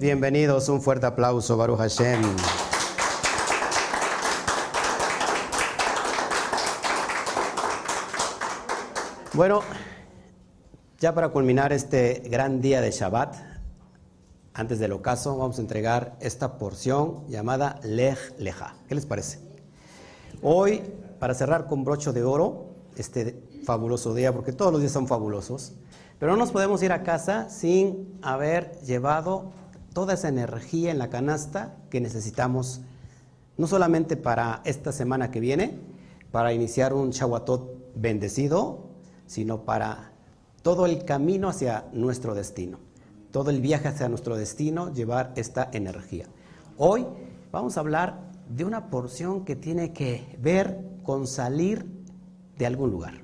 Bienvenidos, un fuerte aplauso, Baruch Hashem. Bueno, ya para culminar este gran día de Shabbat, antes del ocaso, vamos a entregar esta porción llamada Lej Leja. ¿Qué les parece? Hoy, para cerrar con brocho de oro, este fabuloso día, porque todos los días son fabulosos, pero no nos podemos ir a casa sin haber llevado toda esa energía en la canasta que necesitamos, no solamente para esta semana que viene, para iniciar un Shawatot bendecido, sino para todo el camino hacia nuestro destino, todo el viaje hacia nuestro destino, llevar esta energía. Hoy vamos a hablar de una porción que tiene que ver con salir de algún lugar.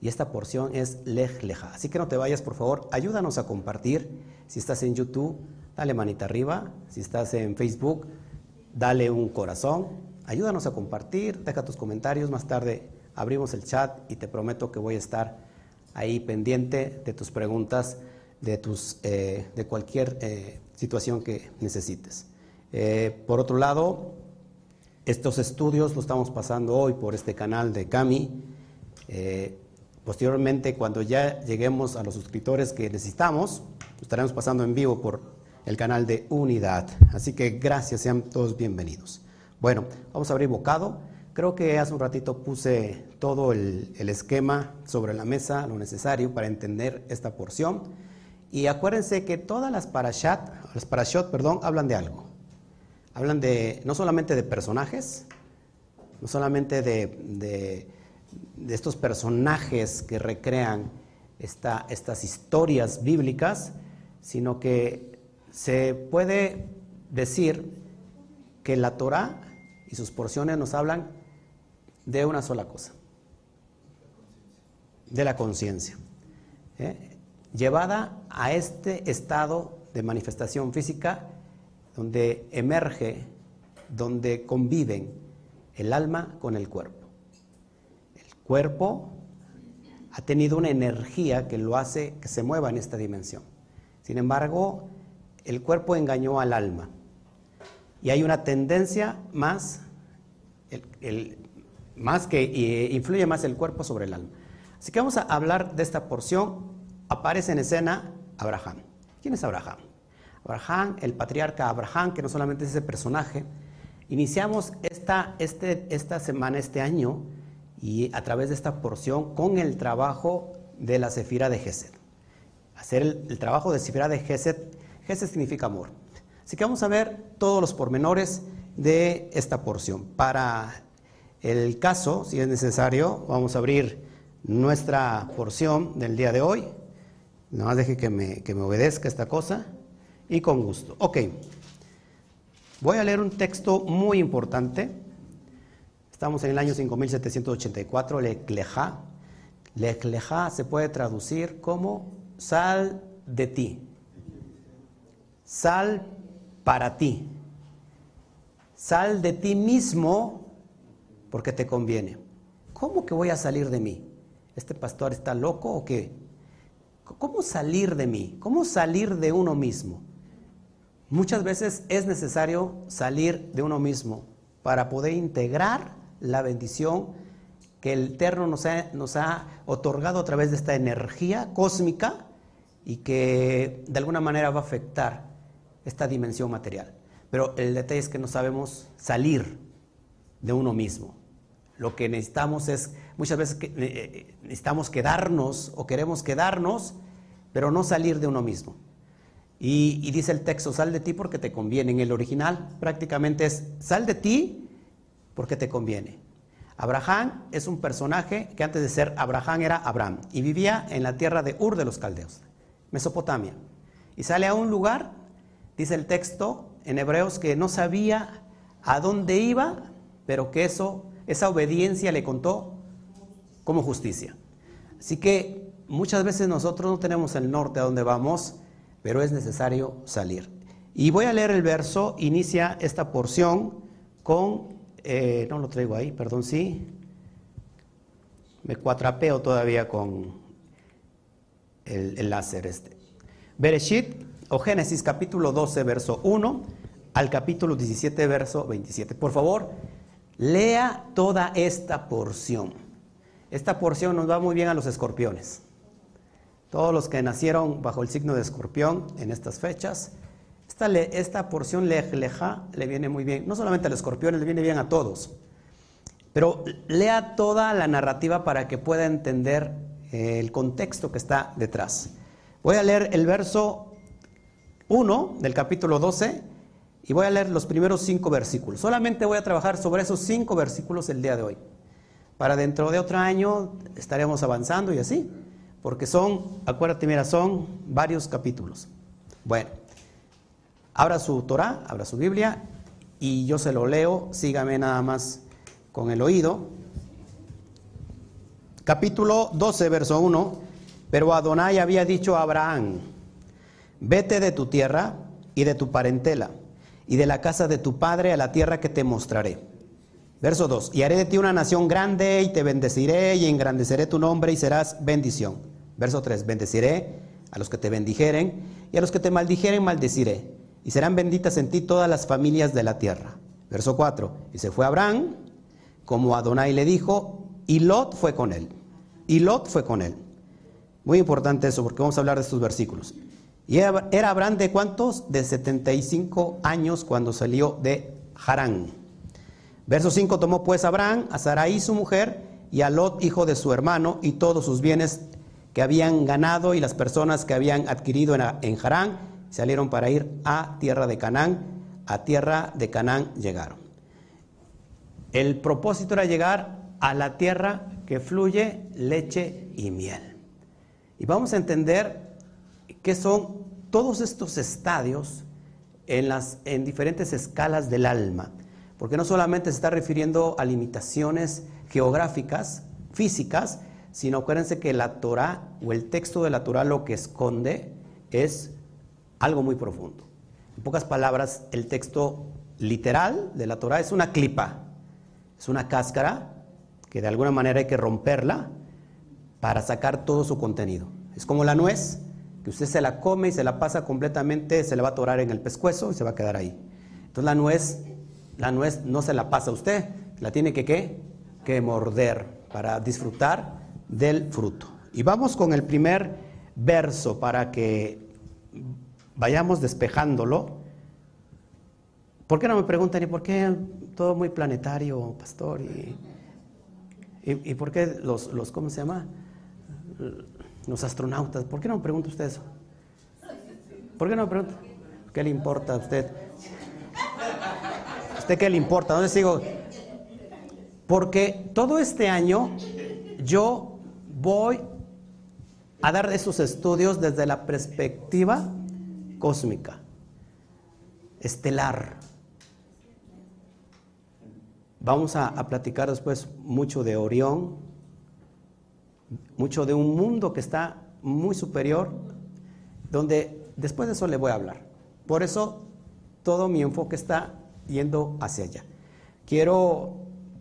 Y esta porción es Lej Leja. Así que no te vayas, por favor, ayúdanos a compartir. Si estás en YouTube, dale manita arriba. Si estás en Facebook, dale un corazón. Ayúdanos a compartir, deja tus comentarios. Más tarde abrimos el chat y te prometo que voy a estar ahí pendiente de tus preguntas, de, tus, eh, de cualquier eh, situación que necesites. Eh, por otro lado, estos estudios los estamos pasando hoy por este canal de Cami. Posteriormente, cuando ya lleguemos a los suscriptores que necesitamos, estaremos pasando en vivo por el canal de Unidad. Así que gracias, sean todos bienvenidos. Bueno, vamos a abrir bocado. Creo que hace un ratito puse todo el, esquema sobre la mesa, lo necesario para entender esta porción. Y acuérdense que todas las parashat, las parashot, perdón, hablan de algo. Hablan de no solamente de personajes, no solamente de de estos personajes que recrean estas historias bíblicas, sino que se puede decir que la Torah y sus porciones nos hablan de una sola cosa, de la conciencia, ¿eh? llevada a este estado de manifestación física donde emerge, donde conviven el alma con el cuerpo cuerpo ha tenido una energía que lo hace que se mueva en esta dimensión. Sin embargo, el cuerpo engañó al alma. Y hay una tendencia más, más que influye más el cuerpo sobre el alma. Así que vamos a hablar de esta porción. Aparece en escena Abraham. ¿Quién es Abraham? Abraham, el patriarca Abraham, que no solamente es ese personaje. Iniciamos esta, este, esta semana, este año, y a través de esta porción con el trabajo de la Sefira de Gesed. Hacer el, trabajo de Sefira de Gesed, Gesed significa amor. Así que vamos a ver todos los pormenores de esta porción. Para el caso, si es necesario, vamos a abrir nuestra porción del día de hoy. Nada más deje que me, que me obedezca esta cosa y con gusto. Ok, voy a leer un texto muy importante Estamos en el año 5784, Lecleja. Lecleja se puede traducir como sal de ti. Sal para ti. Sal de ti mismo porque te conviene. ¿Cómo que voy a salir de mí? ¿Este pastor está loco o qué? ¿Cómo salir de mí? ¿Cómo salir de uno mismo? Muchas veces es necesario salir de uno mismo para poder integrar la bendición que el Eterno nos ha, nos ha otorgado a través de esta energía cósmica y que de alguna manera va a afectar esta dimensión material. Pero el detalle es que no sabemos salir de uno mismo. Lo que necesitamos es, muchas veces eh, eh, necesitamos quedarnos o queremos quedarnos, pero no salir de uno mismo. Y, y, dice el texto, sal de ti porque te conviene. En el original prácticamente es, sal de ti porque te conviene. Abraham es un personaje que antes de ser Abraham era Abraham y vivía en la tierra de Ur de los Caldeos, Mesopotamia. Y sale a un lugar, dice el texto en Hebreos, que no sabía a dónde iba, pero que eso, esa obediencia le contó como justicia. Así que muchas veces nosotros no tenemos el norte a dónde vamos, pero es necesario salir. Y voy a leer el verso, inicia esta porción con eh, no lo traigo ahí, perdón, sí. Me cuatrapeo todavía con el, láser este. Bereshit, o Génesis capítulo 12, verso 1 al capítulo 17, verso 27. Por favor, lea toda esta porción. Esta porción nos va muy bien a los escorpiones. Todos los que nacieron bajo el signo de escorpión en estas fechas, esta, esta porción leja le viene muy bien, no solamente al escorpión, le viene bien a todos. Pero lea toda la narrativa para que pueda entender eh, el contexto que está detrás. Voy a leer el verso 1 del capítulo 12 y voy a leer los primeros cinco versículos. Solamente voy a trabajar sobre esos cinco versículos el día de hoy. Para dentro de otro año estaremos avanzando y así porque son, acuérdate, mira, son varios capítulos. Bueno, abra su Torah, abra su Biblia y yo se lo leo, sígame nada más con el oído. Capítulo 12, verso 1. Pero Adonai había dicho a Abraham, vete de tu tierra y de tu parentela y de la casa de tu padre a la tierra que te mostraré. Verso 2. Y haré de ti una nación grande y te bendeciré y engrandeceré tu nombre y serás bendición. Verso 3. Bendeciré a los que te bendijeren y a los que te maldijeren maldeciré. Y serán benditas en ti todas las familias de la tierra. Verso 4. Y se fue Abraham, como Adonai le dijo, y Lot fue con él. Y Lot fue con él. Muy importante eso porque vamos a hablar de estos versículos. Y era Abraham de cuántos? De 75 años cuando salió de Harán. Verso 5, tomó pues Abraham a Sarai su mujer y a Lot hijo de su hermano y todos sus bienes que habían ganado y las personas que habían adquirido en, Harán salieron para ir a tierra de Canaán. A tierra de Canaán llegaron. El propósito era llegar a la tierra que fluye leche y miel. Y vamos a entender qué son todos estos estadios en, las, en diferentes escalas del alma porque no solamente se está refiriendo a limitaciones geográficas, físicas, sino acuérdense que la Torah o el texto de la Torah lo que esconde es algo muy profundo. En pocas palabras, el texto literal de la Torah es una clipa, es una cáscara que de alguna manera hay que romperla para sacar todo su contenido. Es como la nuez, usted se la come y se la pasa completamente, se le va a atorar en el pescuezo y se va a quedar ahí. Entonces la nuez la nuez no se la pasa a usted, la tiene que ¿qué? que morder para disfrutar del fruto. Y vamos con el primer verso para que vayamos despejándolo. ¿Por qué no me preguntan, ¿y por qué todo muy planetario, pastor? ¿Y, y, por qué los, los, ¿cómo se llama? Los astronautas. ¿Por qué no me pregunta usted eso? ¿Por qué no me pregunta? ¿Qué le importa a usted? usted qué le importa? ¿Dónde sigo? Porque todo este año yo voy a dar esos estudios desde la perspectiva cósmica, estelar. Vamos a, platicar después mucho de Orión, mucho de un mundo que está muy superior, donde después de eso le voy a hablar. Por eso todo mi enfoque está yendo hacia allá. Quiero,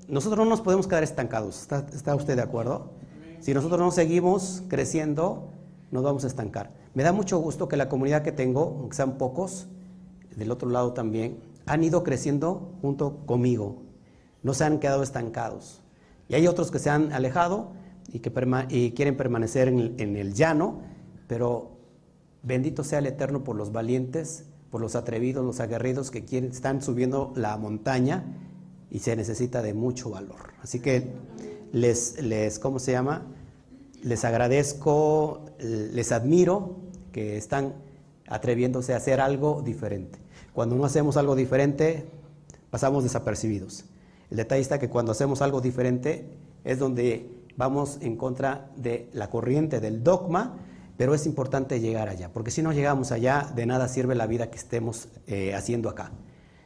nosotros no nos podemos quedar estancados, ¿está, usted de acuerdo? Si nosotros no seguimos creciendo, nos vamos a estancar. Me da mucho gusto que la comunidad que tengo, aunque sean pocos, del otro lado también, han ido creciendo junto conmigo, no se han quedado estancados. Y hay otros que se han alejado y quieren permanecer en el, llano, pero bendito sea el Eterno por los valientes por los atrevidos, los aguerridos que están subiendo la montaña y se necesita de mucho valor. Así que les, les ¿cómo se llama? Les agradezco, les admiro que están atreviéndose a hacer algo diferente. Cuando no hacemos algo diferente, pasamos desapercibidos. El detalle está que cuando hacemos algo diferente es donde vamos en contra de la corriente del dogma pero es importante llegar allá, porque si no llegamos allá, de nada sirve la vida que estemos eh, haciendo acá.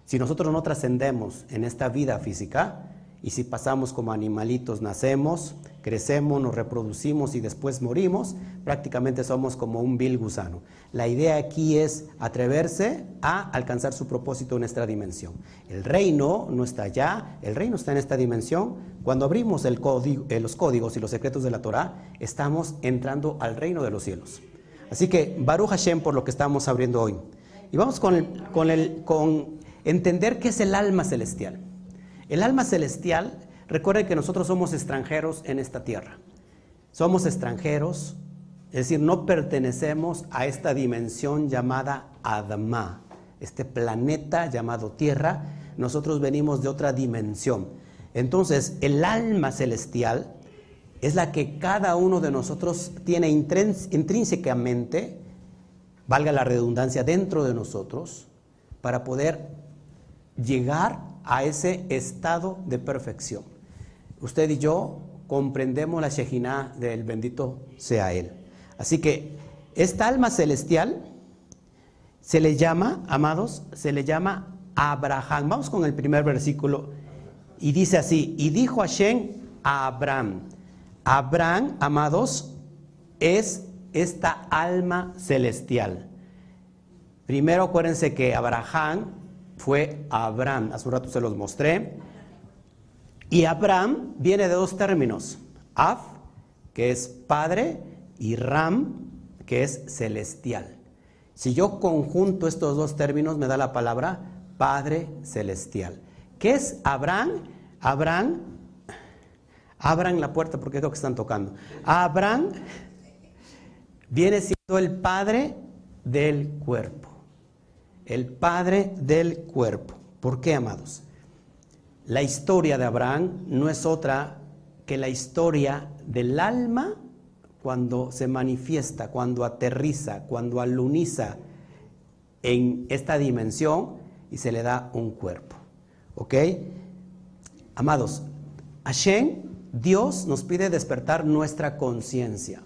Si nosotros no trascendemos en esta vida física, y si pasamos como animalitos, nacemos, crecemos, nos reproducimos y después morimos, prácticamente somos como un vil gusano. La idea aquí es atreverse a alcanzar su propósito en esta dimensión. El reino no está allá, el reino está en esta dimensión. Cuando abrimos eh, los códigos y los secretos de la Torah, estamos entrando al reino de los cielos. Así que Baruch Hashem por lo que estamos abriendo hoy. Y vamos con, con entender qué es el alma celestial. El alma celestial, recuerden que nosotros somos extranjeros en esta tierra. Somos extranjeros, es decir, no pertenecemos a esta dimensión llamada Adama, este planeta llamado Tierra. Nosotros venimos de otra dimensión. Entonces, el alma celestial es la que cada uno de nosotros tiene intrínsecamente, valga la redundancia, dentro de nosotros, para poder llegar a ese estado de perfección. Usted y yo comprendemos la Shejinah del bendito sea Él. Así que esta alma celestial se le llama, amados, se le llama Abraham. Vamos con el primer versículo y dice así, y dijo Hashem a Abraham, Abraham, amados, es esta alma celestial. Primero acuérdense que Abraham fue Abraham, hace un rato se los mostré. Y Abraham viene de dos términos, Af, que es padre, y Ram, que es celestial. Si yo conjunto estos dos términos, me da la palabra Padre Celestial. ¿Qué es Abraham? Abraham, abran la puerta porque lo que están tocando. Abraham viene siendo el padre del cuerpo. El padre del cuerpo. ¿Por qué, amados? La historia de Abraham no es otra que la historia del alma cuando se manifiesta, cuando aterriza, cuando aluniza en esta dimensión y se le da un cuerpo. ¿Ok? Amados, Hashem, Dios nos pide despertar nuestra conciencia.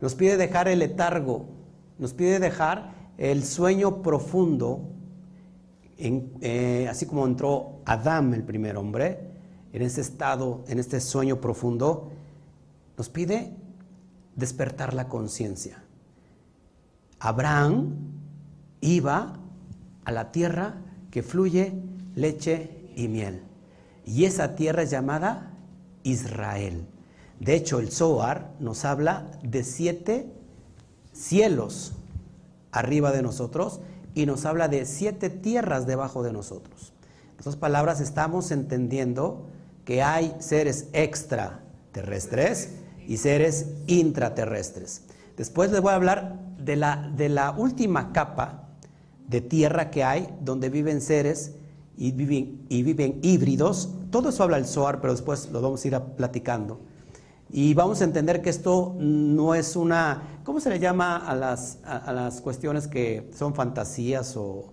Nos pide dejar el letargo, nos pide dejar el sueño profundo, eh, así como entró Adán, el primer hombre, en ese estado, en este sueño profundo, nos pide despertar la conciencia. Abraham iba a la tierra que fluye leche y miel. Y esa tierra es llamada Israel. De hecho, el Zohar nos habla de siete cielos arriba de nosotros y nos habla de siete tierras debajo de nosotros. En palabras, estamos entendiendo que hay seres extraterrestres y seres intraterrestres. Después les voy a hablar de la, de la última capa de tierra que hay, donde viven seres y viven, y viven híbridos. Todo eso habla el SOAR, pero después lo vamos a ir platicando. Y vamos a entender que esto no es una, ¿cómo se le llama a las, a, las cuestiones que son fantasías o...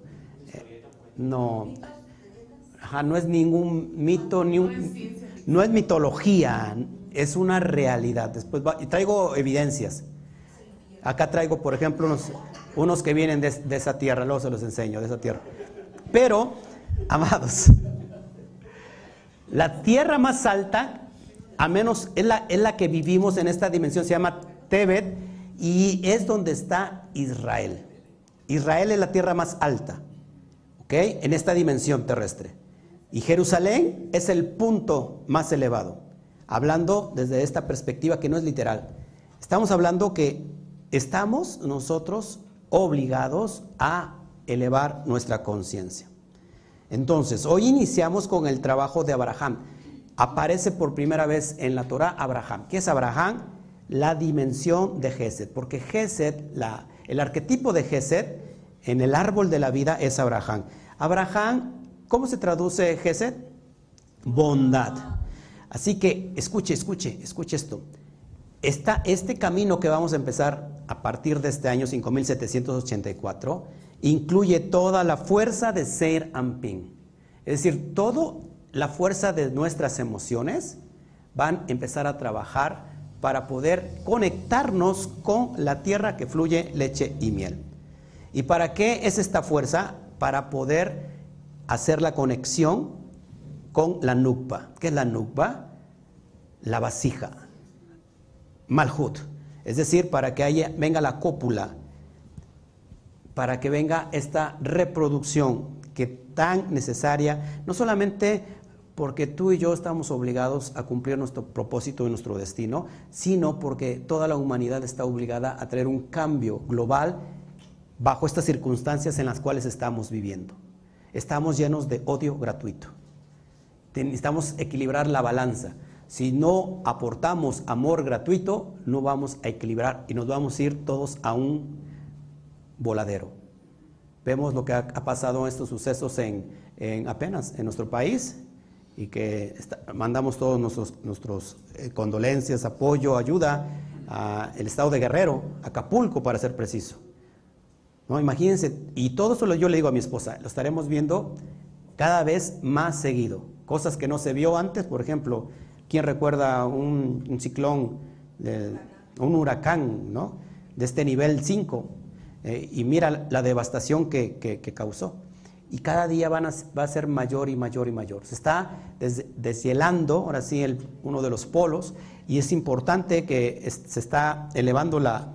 Eh, no, no es ningún mito, ni no es mitología, es una realidad. Después y traigo evidencias. Acá traigo, por ejemplo, unos, unos que vienen de, de, esa tierra, luego se los enseño, de esa tierra. Pero, amados, la tierra más alta, a menos es la, es la que vivimos en esta dimensión, se llama Tebet, y es donde está Israel. Israel es la tierra más alta, ¿ok? En esta dimensión terrestre. Y Jerusalén es el punto más elevado hablando desde esta perspectiva que no es literal. Estamos hablando que estamos nosotros obligados a elevar nuestra conciencia. Entonces, hoy iniciamos con el trabajo de Abraham. Aparece por primera vez en la Torah Abraham. ¿Qué es Abraham? La dimensión de Gesed. Porque Gesed, el arquetipo de Gesed en el árbol de la vida es Abraham. Abraham, ¿cómo se traduce Gesed? Bondad. Así que escuche, escuche, escuche esto. este camino que vamos a empezar a partir de este año 5784 incluye toda la fuerza de Ser Amping. Es decir, toda la fuerza de nuestras emociones van a empezar a trabajar para poder conectarnos con la tierra que fluye leche y miel. ¿Y para qué es esta fuerza? Para poder hacer la conexión con la nukba. ¿Qué es la nukba? La vasija. Malhut. Es decir, para que haya, venga la cópula, para que venga esta reproducción que tan necesaria, no solamente porque tú y yo estamos obligados a cumplir nuestro propósito y nuestro destino, sino porque toda la humanidad está obligada a traer un cambio global bajo estas circunstancias en las cuales estamos viviendo. Estamos llenos de odio gratuito. Necesitamos equilibrar la balanza. Si no aportamos amor gratuito, no vamos a equilibrar y nos vamos a ir todos a un voladero. Vemos lo que ha, pasado en estos sucesos en, apenas en nuestro país y que mandamos todos nuestros, nuestros eh, condolencias, apoyo, ayuda al estado de Guerrero, Acapulco para ser preciso. ¿No? Imagínense, y todo eso yo le digo a mi esposa, lo estaremos viendo cada vez más seguido. Cosas que no se vio antes, por ejemplo, ¿Quién recuerda un, ciclón, un huracán, ¿no? De este nivel 5. Eh, y mira la devastación que, causó. Y cada día va a ser mayor y mayor y mayor. Se está deshielando, ahora sí, uno de los polos, y es importante que se está elevando la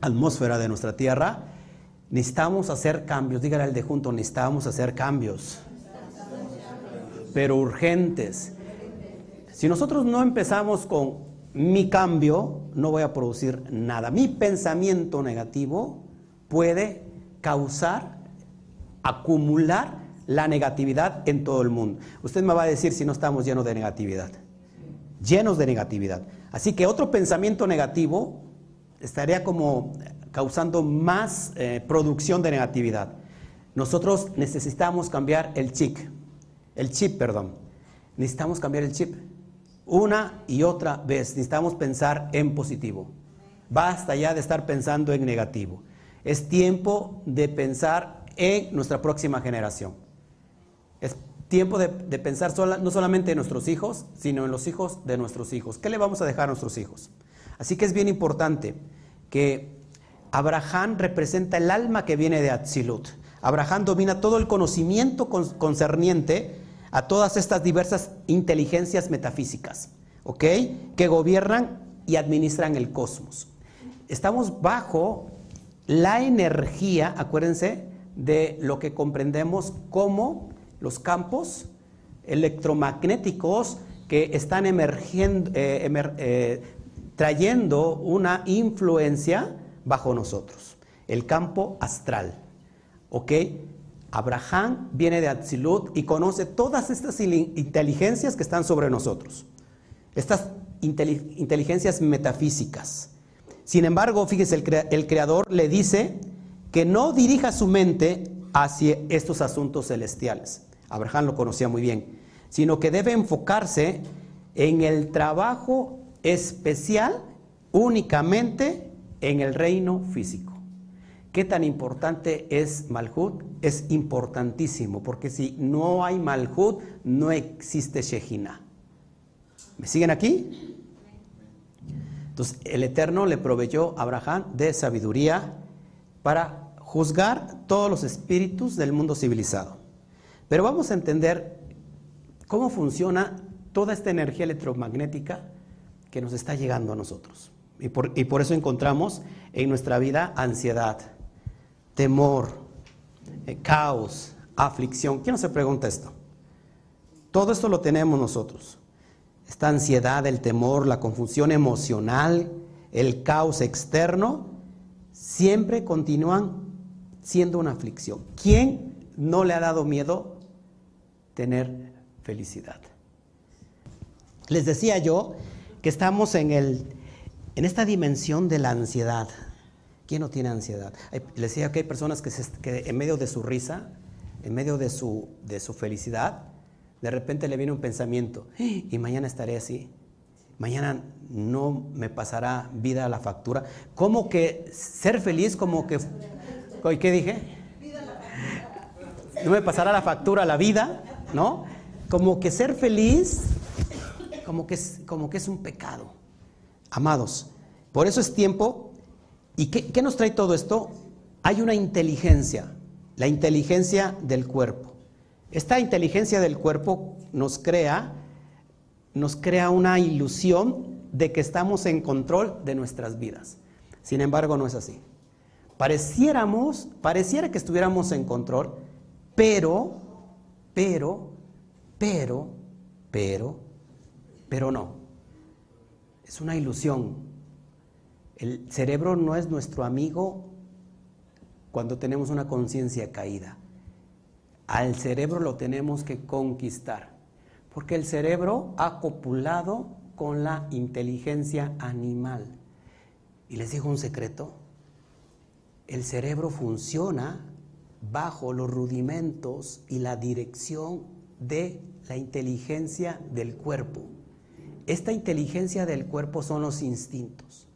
atmósfera de nuestra Tierra. Necesitamos hacer cambios. Dígale al de junto, necesitamos hacer cambios. Pero urgentes. Si nosotros no empezamos con mi cambio, no voy a producir nada. Mi pensamiento negativo puede causar, acumular la negatividad en todo el mundo. Usted me va a decir si no estamos llenos de negatividad. Llenos de negatividad. Así que otro pensamiento negativo estaría como causando más eh, producción de negatividad. Nosotros necesitamos cambiar el chip, el chip, perdón. Necesitamos cambiar el chip. Una y otra vez necesitamos pensar en positivo. Basta ya de estar pensando en negativo. Es tiempo de pensar en nuestra próxima generación. Es tiempo de, pensar no solamente en nuestros hijos, sino en los hijos de nuestros hijos. ¿Qué le vamos a dejar a nuestros hijos? Así que es bien importante que Abraham representa el alma que viene de Atzilut. Abraham domina todo el conocimiento concerniente a todas estas diversas inteligencias metafísicas, ¿ok? Que gobiernan y administran el cosmos. Estamos bajo la energía, acuérdense, de lo que comprendemos como los campos electromagnéticos que están emergiendo, eh, eh, trayendo una influencia bajo nosotros, el campo astral. ¿Ok? Abraham viene de Atzilut y conoce todas estas inteligencias que están sobre nosotros, estas inteligencias metafísicas. Sin embargo, fíjese, el, Creador le dice que no dirija su mente hacia estos asuntos celestiales. Abraham lo conocía muy bien, sino que debe enfocarse en el trabajo especial únicamente en el reino físico. ¿Qué tan importante es Malhut? Es importantísimo, porque si no hay Malhut, no existe Shejina. ¿Me siguen aquí? Entonces, el Eterno le proveyó a Abraham de sabiduría para juzgar todos los espíritus del mundo civilizado. Pero vamos a entender cómo funciona toda esta energía electromagnética que nos está llegando a nosotros. Y por, y por eso encontramos en nuestra vida ansiedad, temor, eh, caos, aflicción. ¿Quién no se pregunta esto? Todo esto lo tenemos nosotros. Esta ansiedad, el temor, la confusión emocional, el caos externo, siempre continúan siendo una aflicción. ¿Quién no le ha dado miedo tener felicidad? Les decía yo que estamos en, el, en esta dimensión de la ansiedad, ¿Quién no tiene ansiedad? Les decía que hay personas que, en medio de su risa, en medio de su, de su felicidad, de repente le viene un pensamiento, y mañana estaré así, mañana no me pasará vida a la factura. Como que ser feliz, como que... ¿Qué dije? No me pasará la factura la vida, ¿no? Como que ser feliz, como que es, como que es un pecado. Amados, por eso es tiempo ¿Y qué, nos trae todo esto? Hay una inteligencia, la inteligencia del cuerpo. Esta inteligencia del cuerpo nos crea, nos crea una ilusión de que estamos en control de nuestras vidas. Sin embargo, no es así. Pareciéramos, pareciera que estuviéramos en control, pero, pero, pero, pero, pero no. Es una ilusión. El cerebro no es nuestro amigo cuando tenemos una conciencia caída. Al cerebro lo tenemos que conquistar, porque el cerebro ha copulado con la inteligencia animal. Y les digo un secreto, el cerebro funciona bajo los rudimentos y la dirección de la inteligencia del cuerpo. Esta inteligencia del cuerpo son los instintos.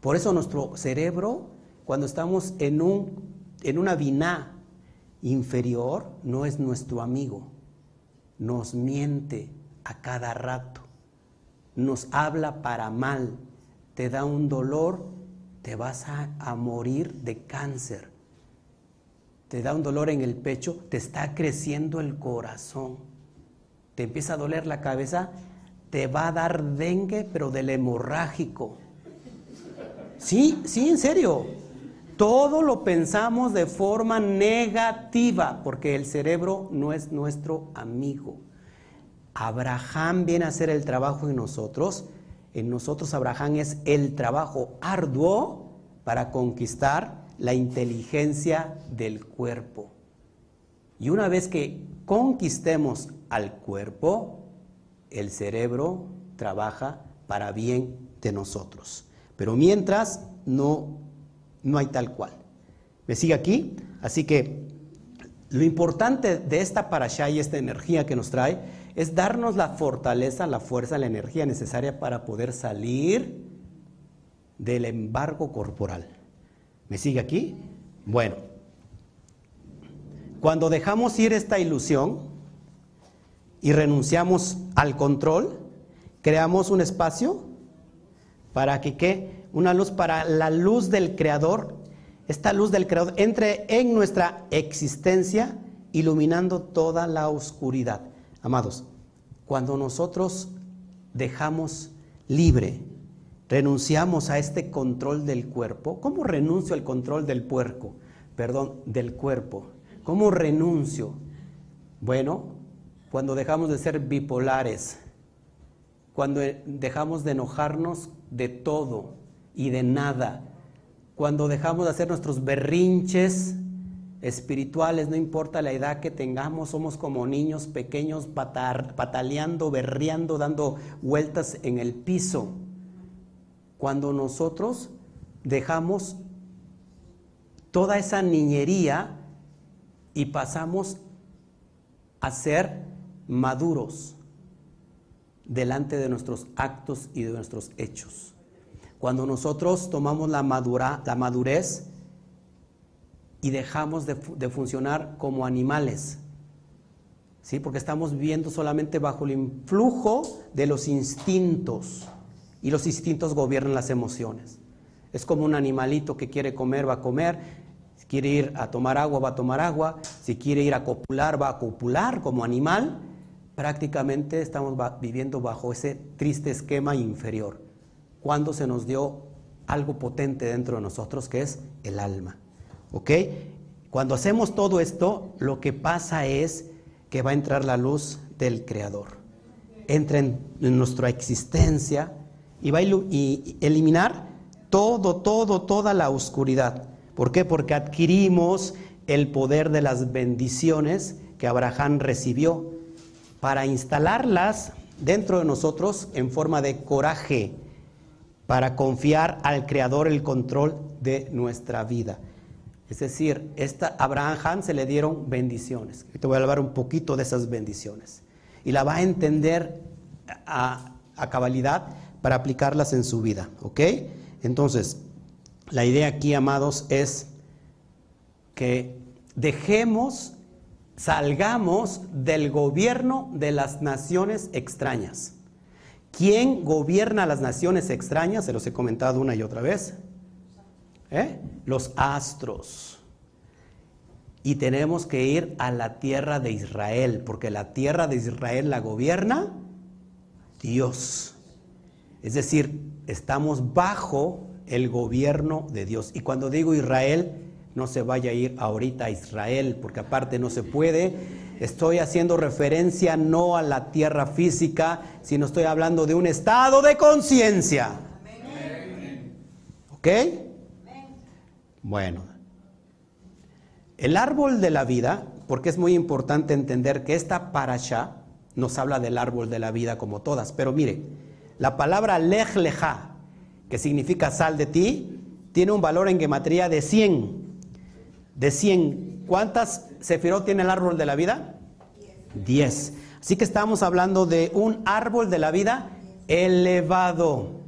Por eso nuestro cerebro, cuando estamos en, un, en una biná inferior, no es nuestro amigo. Nos miente a cada rato. Nos habla para mal. Te da un dolor te vas a, morir de cáncer. Te da un dolor en el pecho, te está creciendo el corazón. Te empieza a doler la cabeza, te va a dar dengue, pero del hemorrágico. Sí, sí, en serio. Todo lo pensamos de forma negativa, porque el cerebro no es nuestro amigo. Abraham viene a hacer el trabajo en nosotros en nosotros Abraham es el trabajo arduo para conquistar la inteligencia del cuerpo. Y una vez que conquistemos al cuerpo, el cerebro trabaja para bien de nosotros. Pero mientras no, no hay tal cual. ¿Me sigue aquí? Así que lo importante de esta parasha y esta energía que nos trae es darnos la fortaleza, la fuerza, la energía necesaria para poder salir del embargo corporal. ¿Me sigue aquí? Bueno, cuando dejamos ir esta ilusión y renunciamos al control, creamos un espacio para que ¿qué? Una luz para la luz del Creador, esta luz del Creador entre en nuestra existencia iluminando toda la oscuridad. Amados, cuando nosotros dejamos libre, renunciamos a este control del cuerpo, ¿cómo renuncio al control del puerco? Perdón, del cuerpo. ¿Cómo renuncio? Bueno, cuando dejamos de ser bipolares, cuando dejamos de enojarnos de todo y de nada, cuando dejamos de hacer nuestros berrinches espirituales, no importa la edad que tengamos, somos como niños pequeños pataleando, berreando, dando vueltas en el piso. Cuando nosotros dejamos toda esa niñería y pasamos a ser maduros delante de nuestros actos y de nuestros hechos. Cuando nosotros tomamos la, madura, la madurez, y dejamos de, funcionar como animales. ¿Sí? Porque estamos viviendo solamente bajo el influjo de los instintos. Y los instintos gobiernan las emociones. Es como un animalito que quiere comer, va a comer. Si quiere ir a tomar agua, va a tomar agua. Si quiere ir a copular, va a copular como animal. Prácticamente estamos viviendo bajo ese triste esquema inferior. Cuando se nos dio algo potente dentro de nosotros que es el alma. ¿Ok? Cuando hacemos todo esto, lo que pasa es que va a entrar la luz del Creador. Entra en, nuestra existencia y va a eliminar todo, todo, toda la oscuridad. ¿Por qué? Porque adquirimos el poder de las bendiciones que Abraham recibió para instalarlas dentro de nosotros en forma de coraje, para confiar al Creador el control de nuestra vida. Es decir, esta, Abraham se le dieron bendiciones. te voy a hablar un poquito de esas bendiciones. Y la va a entender a, a cabalidad para aplicarlas en su vida. ¿Ok? Entonces, la idea aquí, amados, es que dejemos, salgamos del gobierno de las naciones extrañas. ¿Quién gobierna las naciones extrañas? Se los he comentado una y otra vez. ¿Eh? los astros. Y tenemos que ir a la tierra de Israel, porque la tierra de Israel la gobierna Dios. Es decir, estamos bajo el gobierno de Dios. Y cuando digo Israel, no se vaya a ir ahorita a Israel, porque aparte no se puede. Estoy haciendo referencia no a la tierra física, sino estoy hablando de un estado de conciencia. ¿Ok? Bueno, el árbol de la vida, porque es muy importante entender que esta parasha nos habla del árbol de la vida como todas, pero mire, la palabra lej leja, que significa sal de ti, tiene un valor en gematría de 100. De 100. ¿Cuántas sefirot tiene el árbol de la vida? 10. Así que estamos hablando de un árbol de la vida elevado.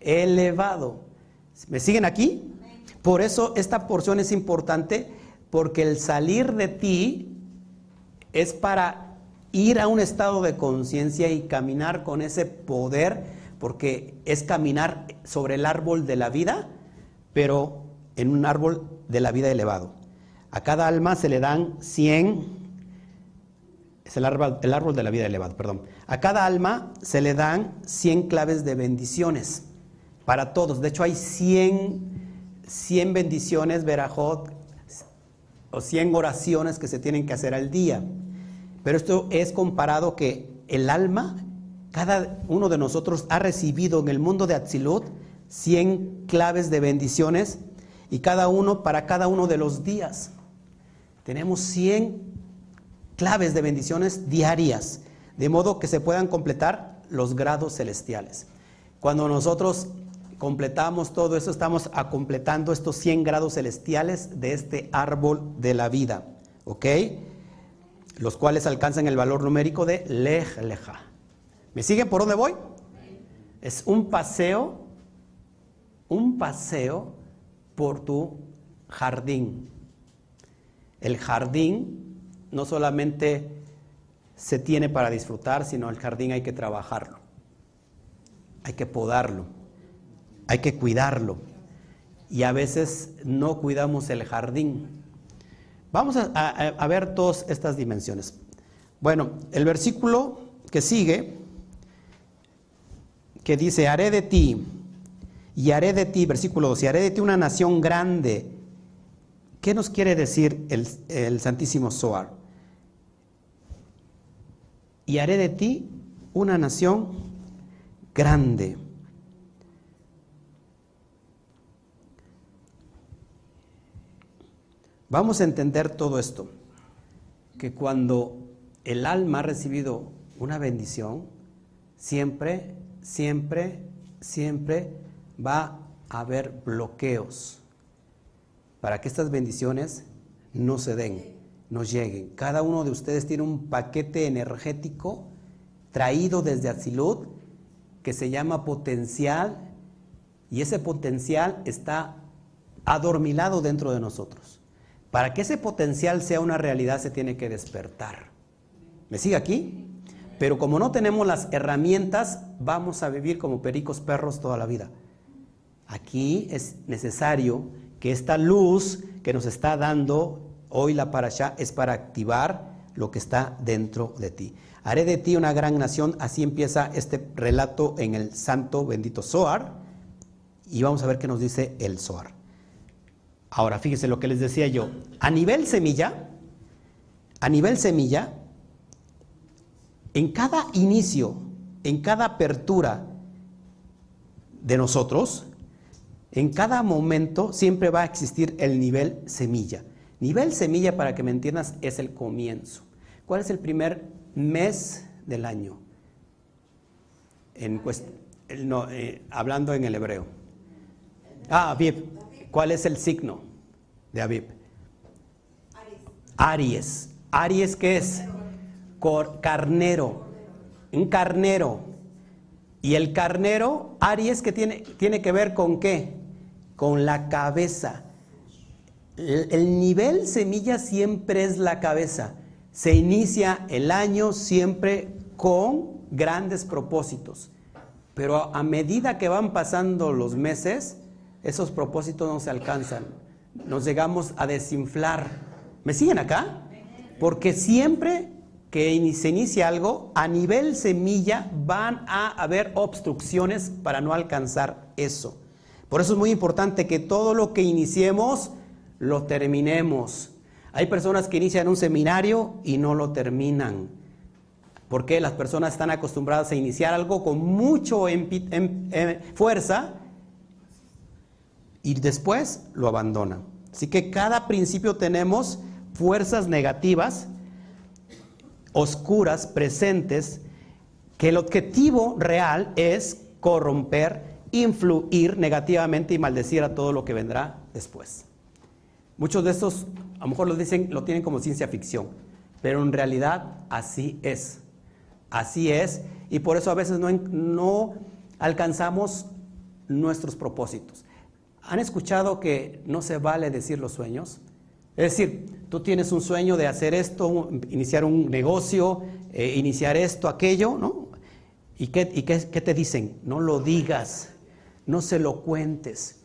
Elevado. ¿Me siguen aquí? Por eso esta porción es importante porque el salir de ti es para ir a un estado de conciencia y caminar con ese poder, porque es caminar sobre el árbol de la vida, pero en un árbol de la vida elevado. A cada alma se le dan 100, es el árbol, el árbol de la vida elevado, perdón. A cada alma se le dan 100 claves de bendiciones para todos. De hecho, hay 100, 100 bendiciones, verajot, o 100 oraciones que se tienen que hacer al día. Pero esto es comparado que el alma, cada uno de nosotros ha recibido en el mundo de Atzilut 100 claves de bendiciones y cada uno para cada uno de los días. Tenemos 100 claves de bendiciones diarias, de modo que se puedan completar los grados celestiales. Cuando nosotros completamos todo eso, estamos completando estos 100 grados celestiales de este árbol de la vida, ¿ok? Los cuales alcanzan el valor numérico de lej leja. ¿Me siguen por dónde voy? Es un paseo, un paseo por tu jardín. El jardín no solamente se tiene para disfrutar, sino el jardín hay que trabajarlo, hay que podarlo hay que cuidarlo. Y a veces no cuidamos el jardín. Vamos a, ver todas estas dimensiones. Bueno, el versículo que sigue, que dice, haré de ti, y haré de ti, versículo 2, y haré de ti una nación grande. ¿Qué nos quiere decir el, el Santísimo Zohar? Y haré de ti una nación grande. Vamos a entender todo esto, que cuando el alma ha recibido una bendición, siempre, siempre, siempre va a haber bloqueos para que estas bendiciones no se den, no lleguen. Cada uno de ustedes tiene un paquete energético traído desde Azilut que se llama potencial y ese potencial está adormilado dentro de nosotros. Para que ese potencial sea una realidad se tiene que despertar. ¿Me sigue aquí? Pero como no tenemos las herramientas, vamos a vivir como pericos perros toda la vida. Aquí es necesario que esta luz que nos está dando hoy la allá es para activar lo que está dentro de ti. Haré de ti una gran nación, así empieza este relato en el santo bendito Zohar, y vamos a ver qué nos dice el Zohar. Ahora, fíjese lo que les decía yo. A nivel semilla, a nivel semilla, en cada inicio, en cada apertura de nosotros, en cada momento siempre va a existir el nivel semilla. Nivel semilla, para que me entiendas, es el comienzo. ¿Cuál es el primer mes del año? En, eh, hablando en el hebreo. Ah, bien. ¿Cuál es el signo de Aviv? Aries. Aries, ¿qué es? carnero. Un carnero. Y el carnero, Aries, que tiene, tiene que ver con qué? Con la cabeza. el nivel semilla siempre es la cabeza. Se inicia el año siempre con grandes propósitos. Pero a medida que van pasando los meses, esos propósitos no se alcanzan. Nos llegamos a desinflar. ¿Me siguen acá? Porque siempre que se inicia algo, a nivel semilla van a haber obstrucciones para no alcanzar eso. Por eso es muy importante que todo lo que iniciemos lo terminemos. Hay personas que inician un seminario y no lo terminan. Porque las personas están acostumbradas a iniciar algo con mucho fuerza y después lo abandonan. Así que cada principio tenemos fuerzas negativas, oscuras, presentes, que el objetivo real es corromper, influir negativamente y maldecir a todo lo que vendrá después. Muchos de estos a lo mejor lo dicen, lo tienen como ciencia ficción, pero en realidad así es. Así es, y por eso a veces no, no alcanzamos nuestros propósitos. ¿Han escuchado que no se vale decir los sueños? Es decir, tú tienes un sueño de hacer esto, iniciar un negocio, eh, iniciar esto, aquello, ¿no? ¿Y, qué, y qué, te dicen? No lo digas, no se lo cuentes.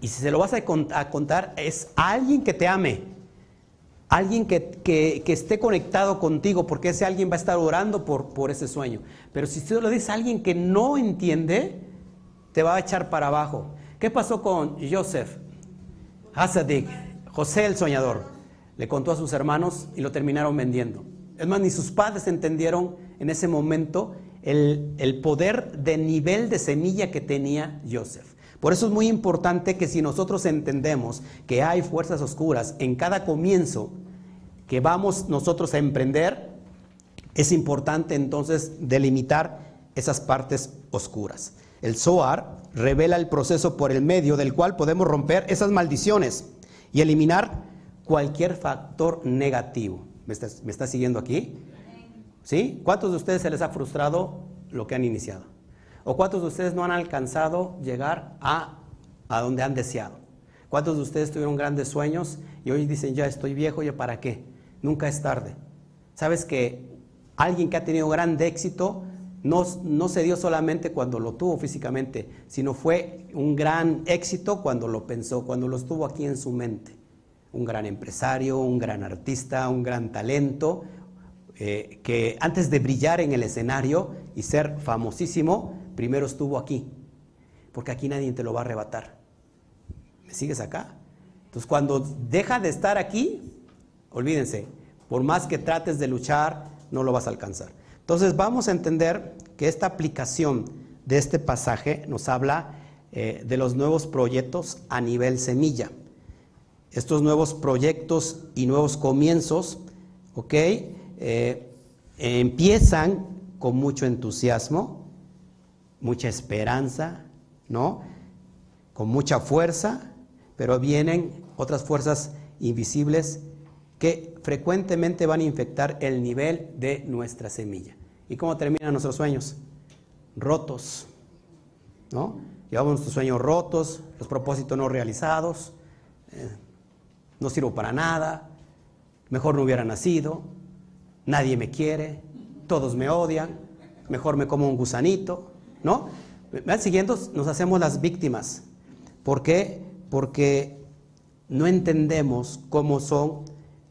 Y si se lo vas a, contar, es alguien que te ame, alguien que, esté conectado contigo, porque ese alguien va a estar orando por, por ese sueño. Pero si tú lo dices a alguien que no entiende, te va a echar para abajo. ¿Qué pasó con Joseph? Hasadik, José el soñador. Le contó a sus hermanos y lo terminaron vendiendo. Es más, ni sus padres entendieron en ese momento el, el poder de nivel de semilla que tenía Joseph. Por eso es muy importante que si nosotros entendemos que hay fuerzas oscuras en cada comienzo que vamos nosotros a emprender, es importante entonces delimitar esas partes oscuras. El Zohar revela el proceso por el medio del cual podemos romper esas maldiciones y eliminar cualquier factor negativo. ¿Me está, siguiendo aquí? ¿Sí? ¿Cuántos de ustedes se les ha frustrado lo que han iniciado? ¿O cuántos de ustedes no han alcanzado llegar a, a donde han deseado? ¿Cuántos de ustedes tuvieron grandes sueños y hoy dicen, ya estoy viejo, ¿ya para qué? Nunca es tarde. ¿Sabes que alguien que ha tenido gran éxito no, se dio solamente cuando lo tuvo físicamente, sino fue un gran éxito cuando lo pensó, cuando lo estuvo aquí en su mente. Un gran empresario, un gran artista, un gran talento, eh, que antes de brillar en el escenario y ser famosísimo, primero estuvo aquí, porque aquí nadie te lo va a arrebatar. ¿Me sigues acá? Entonces cuando deja de estar aquí, olvídense, por más que trates de luchar, no lo vas a alcanzar. Entonces vamos a entender que esta aplicación de este pasaje nos habla eh, de los nuevos proyectos a nivel semilla. Estos nuevos proyectos y nuevos comienzos, ¿ok? Eh, empiezan con mucho entusiasmo, mucha esperanza, ¿no? Con mucha fuerza, pero vienen otras fuerzas invisibles que frecuentemente van a infectar el nivel de nuestra semilla. ¿Y cómo terminan nuestros sueños? Rotos. ¿No? Llevamos nuestros sueños rotos, los propósitos no realizados, eh, no sirvo para nada, mejor no hubiera nacido, nadie me quiere, todos me odian, mejor me como un gusanito, ¿no? ¿Me siguiendo? Nos hacemos las víctimas. ¿Por qué? Porque no entendemos cómo son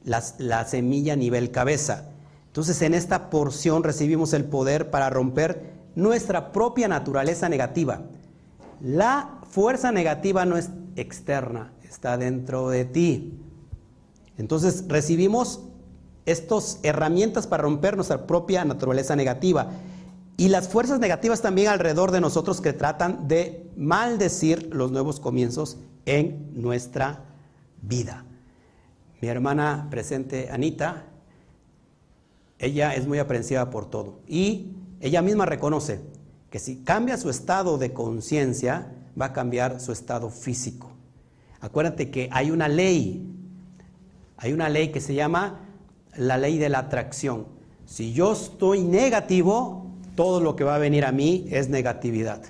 la semilla nivel cabeza. Entonces en esta porción recibimos el poder para romper nuestra propia naturaleza negativa. La fuerza negativa no es externa, está dentro de ti. Entonces recibimos estas herramientas para romper nuestra propia naturaleza negativa. Y las fuerzas negativas también alrededor de nosotros que tratan de maldecir los nuevos comienzos en nuestra vida. Mi hermana presente, Anita, ella es muy aprensiva por todo. Y ella misma reconoce que si cambia su estado de conciencia, va a cambiar su estado físico. Acuérdate que hay una ley, hay una ley que se llama la ley de la atracción. Si yo estoy negativo, todo lo que va a venir a mí es negatividad.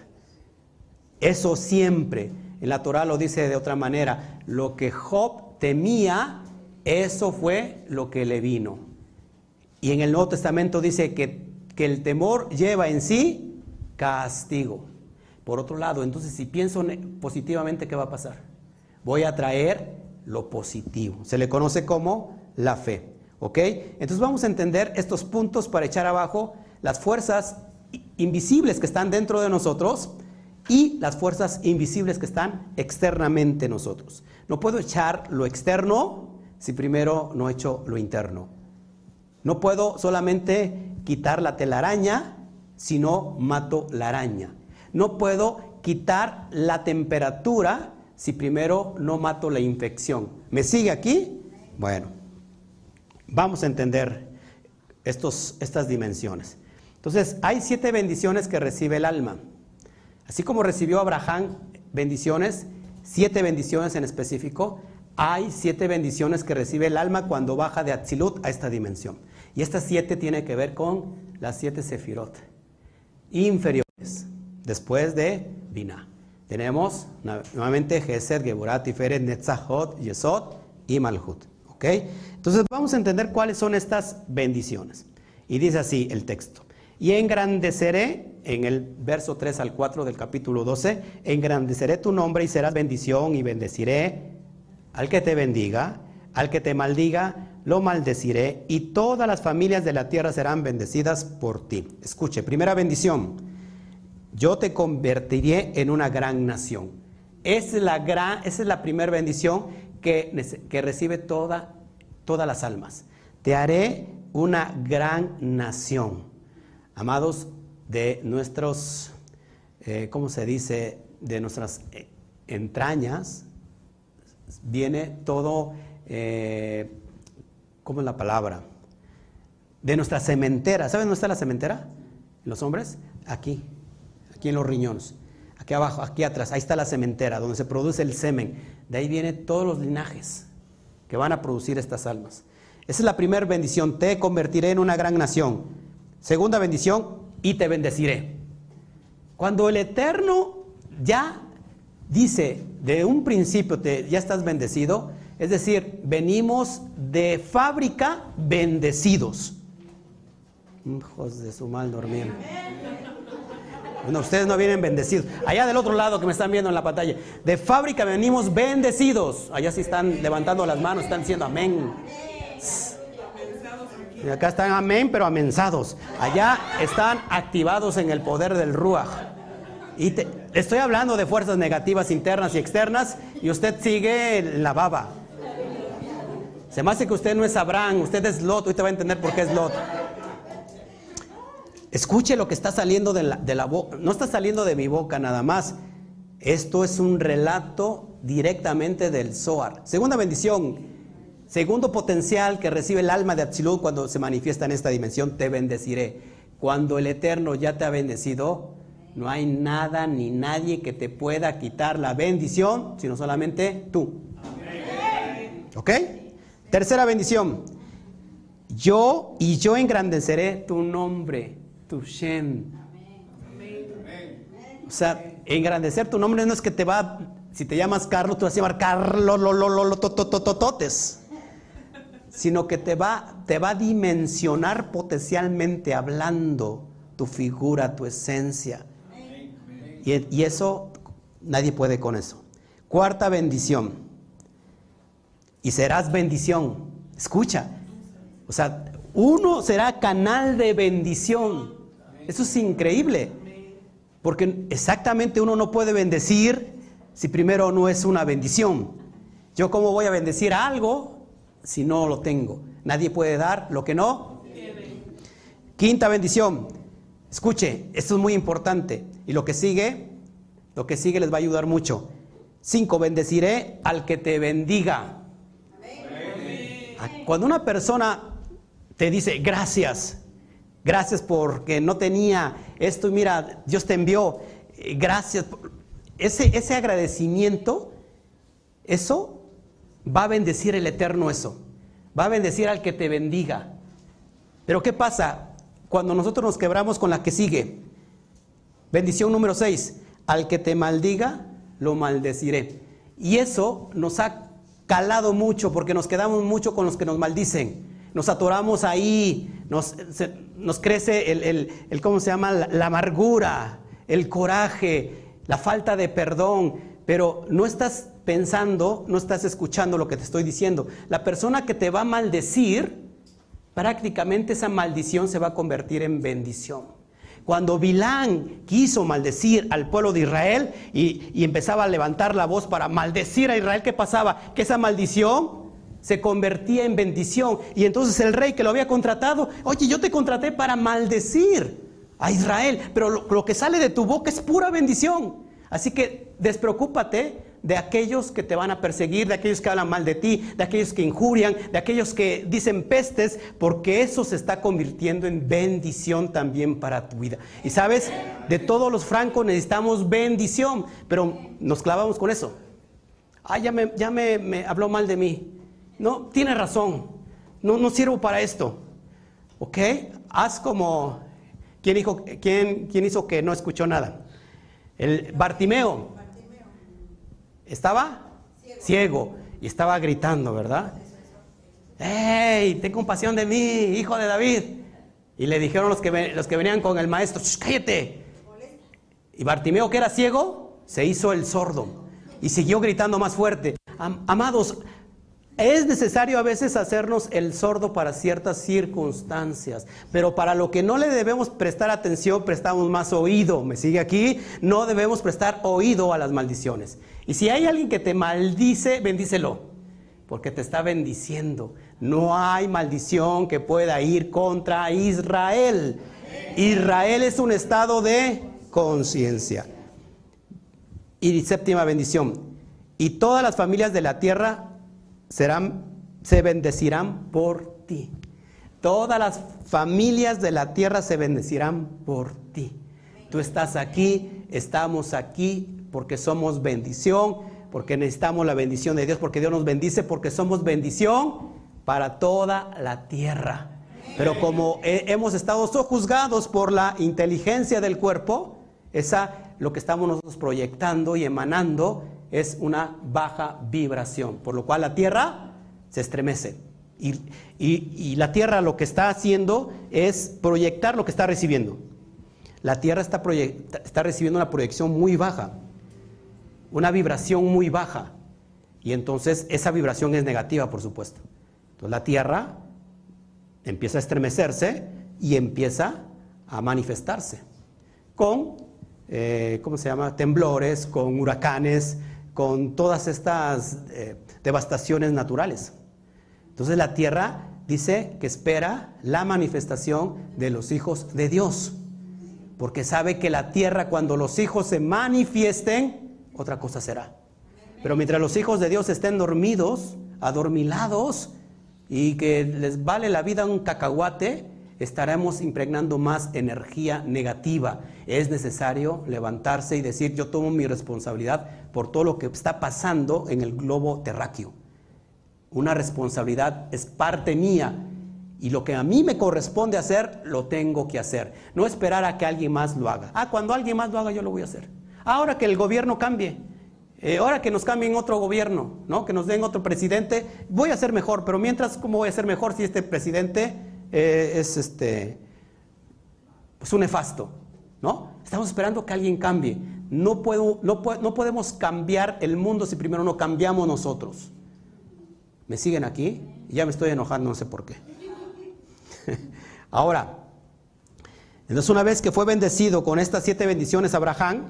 Eso siempre, en la Torah lo dice de otra manera, lo que Job temía, eso fue lo que le vino. Y en el Nuevo Testamento dice que, el temor lleva en sí castigo. Por otro lado, entonces si pienso positivamente, ¿qué va a pasar? Voy a traer lo positivo. Se le conoce como la fe. ¿Ok? Entonces vamos a entender estos puntos para echar abajo las fuerzas invisibles que están dentro de nosotros y las fuerzas invisibles que están externamente nosotros. No puedo echar lo externo si primero no echo lo interno. No puedo solamente quitar la telaraña si no mato la araña. No puedo quitar la temperatura si primero no mato la infección. ¿Me sigue aquí? Bueno, vamos a entender estos, estas dimensiones. Entonces, hay siete bendiciones que recibe el alma. Así como recibió Abraham bendiciones, siete bendiciones en específico, hay siete bendiciones que recibe el alma cuando baja de Atzilut a esta dimensión. Y estas siete tienen que ver con las siete sefirot inferiores, después de Binah. Tenemos nuevamente Gesed, Geburat, Tiferet, Netzahot, Yesod y Malhut. ¿Ok? Entonces vamos a entender cuáles son estas bendiciones. Y dice así el texto. Y engrandeceré, en el verso 3 al 4 del capítulo 12, engrandeceré tu nombre y serás bendición y bendeciré al que te bendiga, al que te maldiga, lo maldeciré y todas las familias de la tierra serán bendecidas por ti. Escuche, primera bendición yo te convertiré en una gran nación. Es la, gran, esa es la primera bendición que, que recibe toda, todas las almas. Te haré una gran nación. Amados, de nuestros, eh, ¿cómo se dice? De nuestras eh, entrañas viene todo, eh, ¿cómo es la palabra? De nuestra cementera. ¿Saben dónde está la cementera? ¿Los hombres? Aquí aquí en los riñones. Aquí abajo, aquí atrás, ahí está la cementera, donde se produce el semen. De ahí vienen todos los linajes que van a producir estas almas. Esa es la primera bendición, te convertiré en una gran nación. Segunda bendición, y te bendeciré. Cuando el Eterno ya dice, de un principio te, ya estás bendecido, es decir, venimos de fábrica bendecidos. Hijos de su mal dormir. Bueno, ustedes no vienen bendecidos. Allá del otro lado que me están viendo en la pantalla, de fábrica venimos bendecidos. Allá sí están levantando las manos, están diciendo amén. Y acá están amén, pero amensados. Allá están activados en el poder del Ruach. Estoy hablando de fuerzas negativas internas y externas y usted sigue en la baba. Se me hace que usted no es Abraham, usted es Lot. Usted va a entender por qué es Lot. Escuche lo que está saliendo de la, boca. No está saliendo de mi boca nada más. Esto es un relato directamente del Zohar. Segunda bendición. Segundo potencial que recibe el alma de Atzilut cuando se manifiesta en esta dimensión, te bendeciré. Cuando el Eterno ya te ha bendecido, no hay nada ni nadie que te pueda quitar la bendición, sino solamente tú. ¿Ok? Tercera bendición. Yo y yo engrandeceré tu nombre tu Shem. O sea, engrandecer tu nombre no es que te va, si te llamas Carlos, tú vas a llamar Carlos, lo, lo, lo, totes. Sino que te va, te va a dimensionar potencialmente hablando tu figura, tu esencia. Y, eso, nadie puede con eso. Cuarta bendición. Y serás bendición. Escucha. O sea, uno será canal de bendición. Eso es increíble. Porque exactamente uno no puede bendecir si primero no es una bendición. Yo cómo voy a bendecir algo si no lo tengo. Nadie puede dar lo que no. Quinta bendición. Escuche, esto es muy importante. Y lo que sigue, lo que sigue les va a ayudar mucho. Cinco, bendeciré al que te bendiga. Cuando una persona te dice gracias, Gracias porque no tenía esto y mira, Dios te envió. Eh, gracias. Ese, ese agradecimiento, eso va a bendecir el Eterno eso. Va a bendecir al que te bendiga. Pero ¿qué pasa cuando nosotros nos quebramos con la que sigue? Bendición número 6. Al que te maldiga, lo maldeciré. Y eso nos ha calado mucho porque nos quedamos mucho con los que nos maldicen. Nos atoramos ahí, nos, crece el, ¿cómo se llama? La, amargura, el coraje, la falta de perdón, pero no estás pensando, no estás escuchando lo que te estoy diciendo. La persona que te va a maldecir, prácticamente esa maldición se va a convertir en bendición. Cuando Bilán quiso maldecir al pueblo de Israel y, empezaba a levantar la voz para maldecir a Israel, ¿qué pasaba? Que esa maldición se convertía en bendición. Y entonces el rey que lo había contratado, oye, yo te contraté para maldecir a Israel, pero lo, que sale de tu boca es pura bendición. Así que despreocúpate de aquellos que te van a perseguir, de aquellos que hablan mal de ti, de aquellos que injurian, de aquellos que dicen pestes, porque eso se está convirtiendo en bendición también para tu vida. Y sabes, de todos los francos necesitamos bendición, pero nos clavamos con eso. Ah, ya me, ya me habló mal de mí. No, tiene razón. No, no sirvo para esto. ¿Ok? Haz como... ¿Quién, dijo, quién, quién hizo que no escuchó nada? El Bartimeo. ¿Estaba? Ciego. Y estaba gritando, ¿verdad? ¡Ey! Ten compasión de mí, hijo de David. Y le dijeron los que, los que venían con el maestro, cállate. Y Bartimeo, que era ciego, se hizo el sordo. Y siguió gritando más fuerte. Amados, es necesario a veces hacernos el sordo para ciertas circunstancias, pero para lo que no le debemos prestar atención, prestamos más oído. ¿Me sigue aquí? No debemos prestar oído a las maldiciones. Y si hay alguien que te maldice, bendícelo, porque te está bendiciendo. No hay maldición que pueda ir contra Israel. Israel es un estado de conciencia. Y séptima bendición. Y todas las familias de la tierra serán, se bendecirán por ti. Todas las familias de la tierra se bendecirán por ti. Tú estás aquí, estamos aquí porque somos bendición, porque necesitamos la bendición de Dios, porque Dios nos bendice, porque somos bendición para toda la tierra. Pero como hemos estado juzgados por la inteligencia del cuerpo, esa lo que estamos nosotros proyectando y emanando es una baja vibración, por lo cual la Tierra se estremece. Y, la Tierra lo que está haciendo es proyectar lo que está recibiendo. La Tierra está, está recibiendo una proyección muy baja, una vibración muy baja. Y entonces esa vibración es negativa, por supuesto. Entonces la Tierra empieza a estremecerse y empieza a manifestarse con, eh, ¿cómo se llama?, temblores, con huracanes, con todas estas eh, devastaciones naturales. Entonces la tierra dice que espera la manifestación de los hijos de Dios, porque sabe que la tierra cuando los hijos se manifiesten, otra cosa será. Pero mientras los hijos de Dios estén dormidos, adormilados, y que les vale la vida un cacahuate, estaremos impregnando más energía negativa. Es necesario levantarse y decir, yo tomo mi responsabilidad por todo lo que está pasando en el globo terráqueo. Una responsabilidad es parte mía y lo que a mí me corresponde hacer, lo tengo que hacer. No esperar a que alguien más lo haga. Ah, cuando alguien más lo haga, yo lo voy a hacer. Ahora que el gobierno cambie, eh, ahora que nos cambien otro gobierno, ¿no? que nos den otro presidente, voy a ser mejor, pero mientras, ¿cómo voy a ser mejor si este presidente eh, es este, pues un nefasto? ¿no? Estamos esperando que alguien cambie. No, puedo, no, no podemos cambiar el mundo si primero no cambiamos nosotros. ¿Me siguen aquí? Ya me estoy enojando, no sé por qué. Ahora, entonces una vez que fue bendecido con estas siete bendiciones Abraham,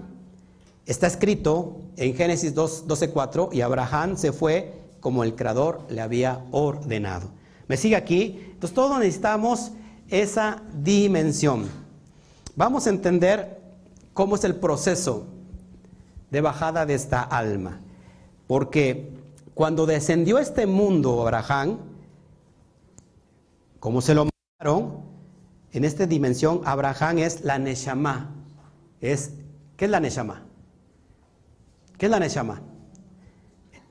está escrito en Génesis 2, 12.4, y Abraham se fue como el Creador le había ordenado. ¿Me sigue aquí? Entonces todos necesitamos esa dimensión. Vamos a entender cómo es el proceso de bajada de esta alma. Porque cuando descendió este mundo Abraham, como se lo mandaron, en esta dimensión Abraham es la Neshama. Es, ¿Qué es la Neshama? ¿Qué es la Neshama?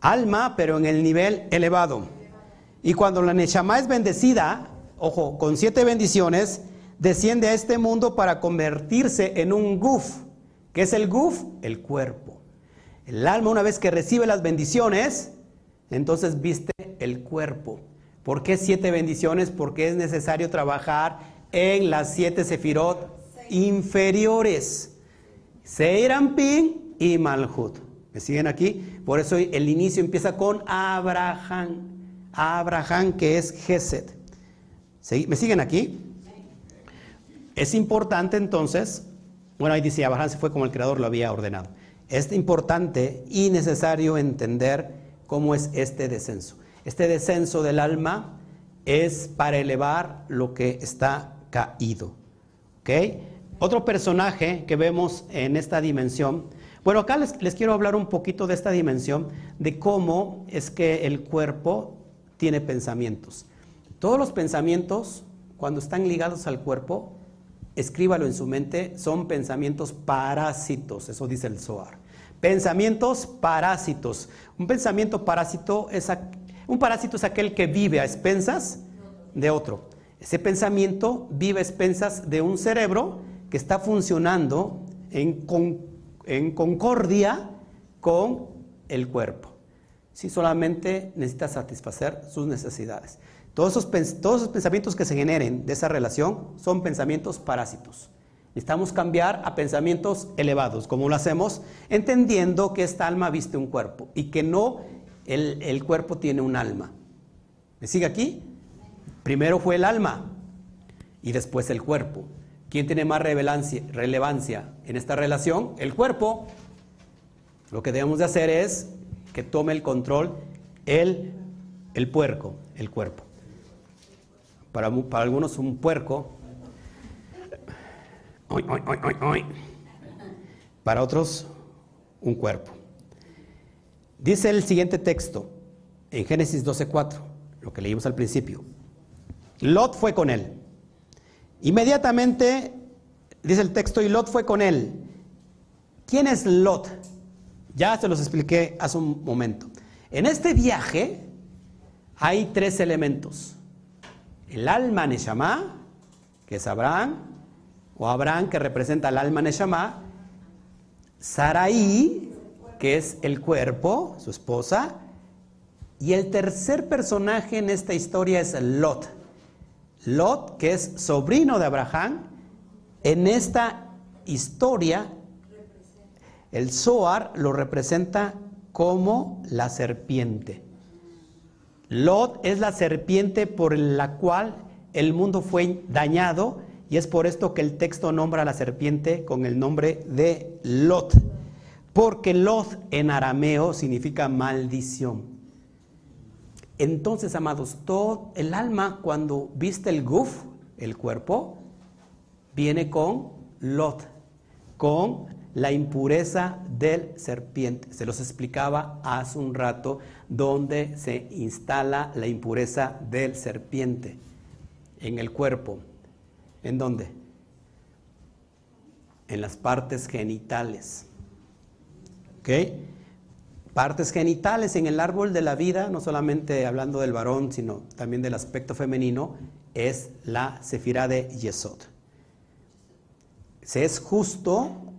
Alma, pero en el nivel elevado. Y cuando la Neshama es bendecida, ojo, con siete bendiciones, desciende a este mundo para convertirse en un guf. ¿Qué es el guf? El cuerpo. El alma una vez que recibe las bendiciones, entonces viste el cuerpo. ¿Por qué siete bendiciones? Porque es necesario trabajar en las siete sefirot inferiores. Seirampin y Malhut. ¿Me siguen aquí? Por eso el inicio empieza con Abraham. Abraham que es Geset. ¿Me siguen aquí? Es importante entonces, bueno, ahí dice, Abraham se fue como el Creador lo había ordenado. Es importante y necesario entender cómo es este descenso. Este descenso del alma es para elevar lo que está caído. ¿Ok? Otro personaje que vemos en esta dimensión, bueno, acá les, quiero hablar un poquito de esta dimensión, de cómo es que el cuerpo tiene pensamientos. Todos los pensamientos, cuando están ligados al cuerpo, escríbalo en su mente, son pensamientos parásitos, eso dice el Zohar. Pensamientos parásitos. Un pensamiento parásito es, un parásito es aquel que vive a expensas de otro. Ese pensamiento vive a expensas de un cerebro que está funcionando en, en concordia con el cuerpo. Si solamente necesita satisfacer sus necesidades. Todos esos, todos esos pensamientos que se generen de esa relación son pensamientos parásitos. Necesitamos cambiar a pensamientos elevados. ¿Cómo lo hacemos? Entendiendo que esta alma viste un cuerpo y que no el, el cuerpo tiene un alma. ¿Me sigue aquí? Primero fue el alma y después el cuerpo. ¿Quién tiene más relevancia en esta relación? El cuerpo. Lo que debemos de hacer es que tome el control el, el puerco, el cuerpo. Para, para algunos un puerco. Para otros un cuerpo. Dice el siguiente texto en Génesis 12:4, lo que leímos al principio. Lot fue con él. Inmediatamente, dice el texto, y Lot fue con él. ¿Quién es Lot? Ya se los expliqué hace un momento. En este viaje hay tres elementos. El alma Neshama, que es Abraham, o Abraham, que representa el alma Neshama, Sarai, que es el cuerpo, su esposa, y el tercer personaje en esta historia es Lot. Lot, que es sobrino de Abraham, en esta historia, el Zohar lo representa como la serpiente. Lot es la serpiente por la cual el mundo fue dañado y es por esto que el texto nombra a la serpiente con el nombre de Lot. Porque Lot en arameo significa maldición. Entonces, amados, todo el alma cuando viste el guf, el cuerpo, viene con lot, con la impureza del serpiente. Se los explicaba hace un rato dónde se instala la impureza del serpiente en el cuerpo. ¿En dónde? En las partes genitales. ¿Ok? partes genitales en el árbol de la vida, no solamente hablando del varón, sino también del aspecto femenino, es la sefirá de Yesod. Se es justo,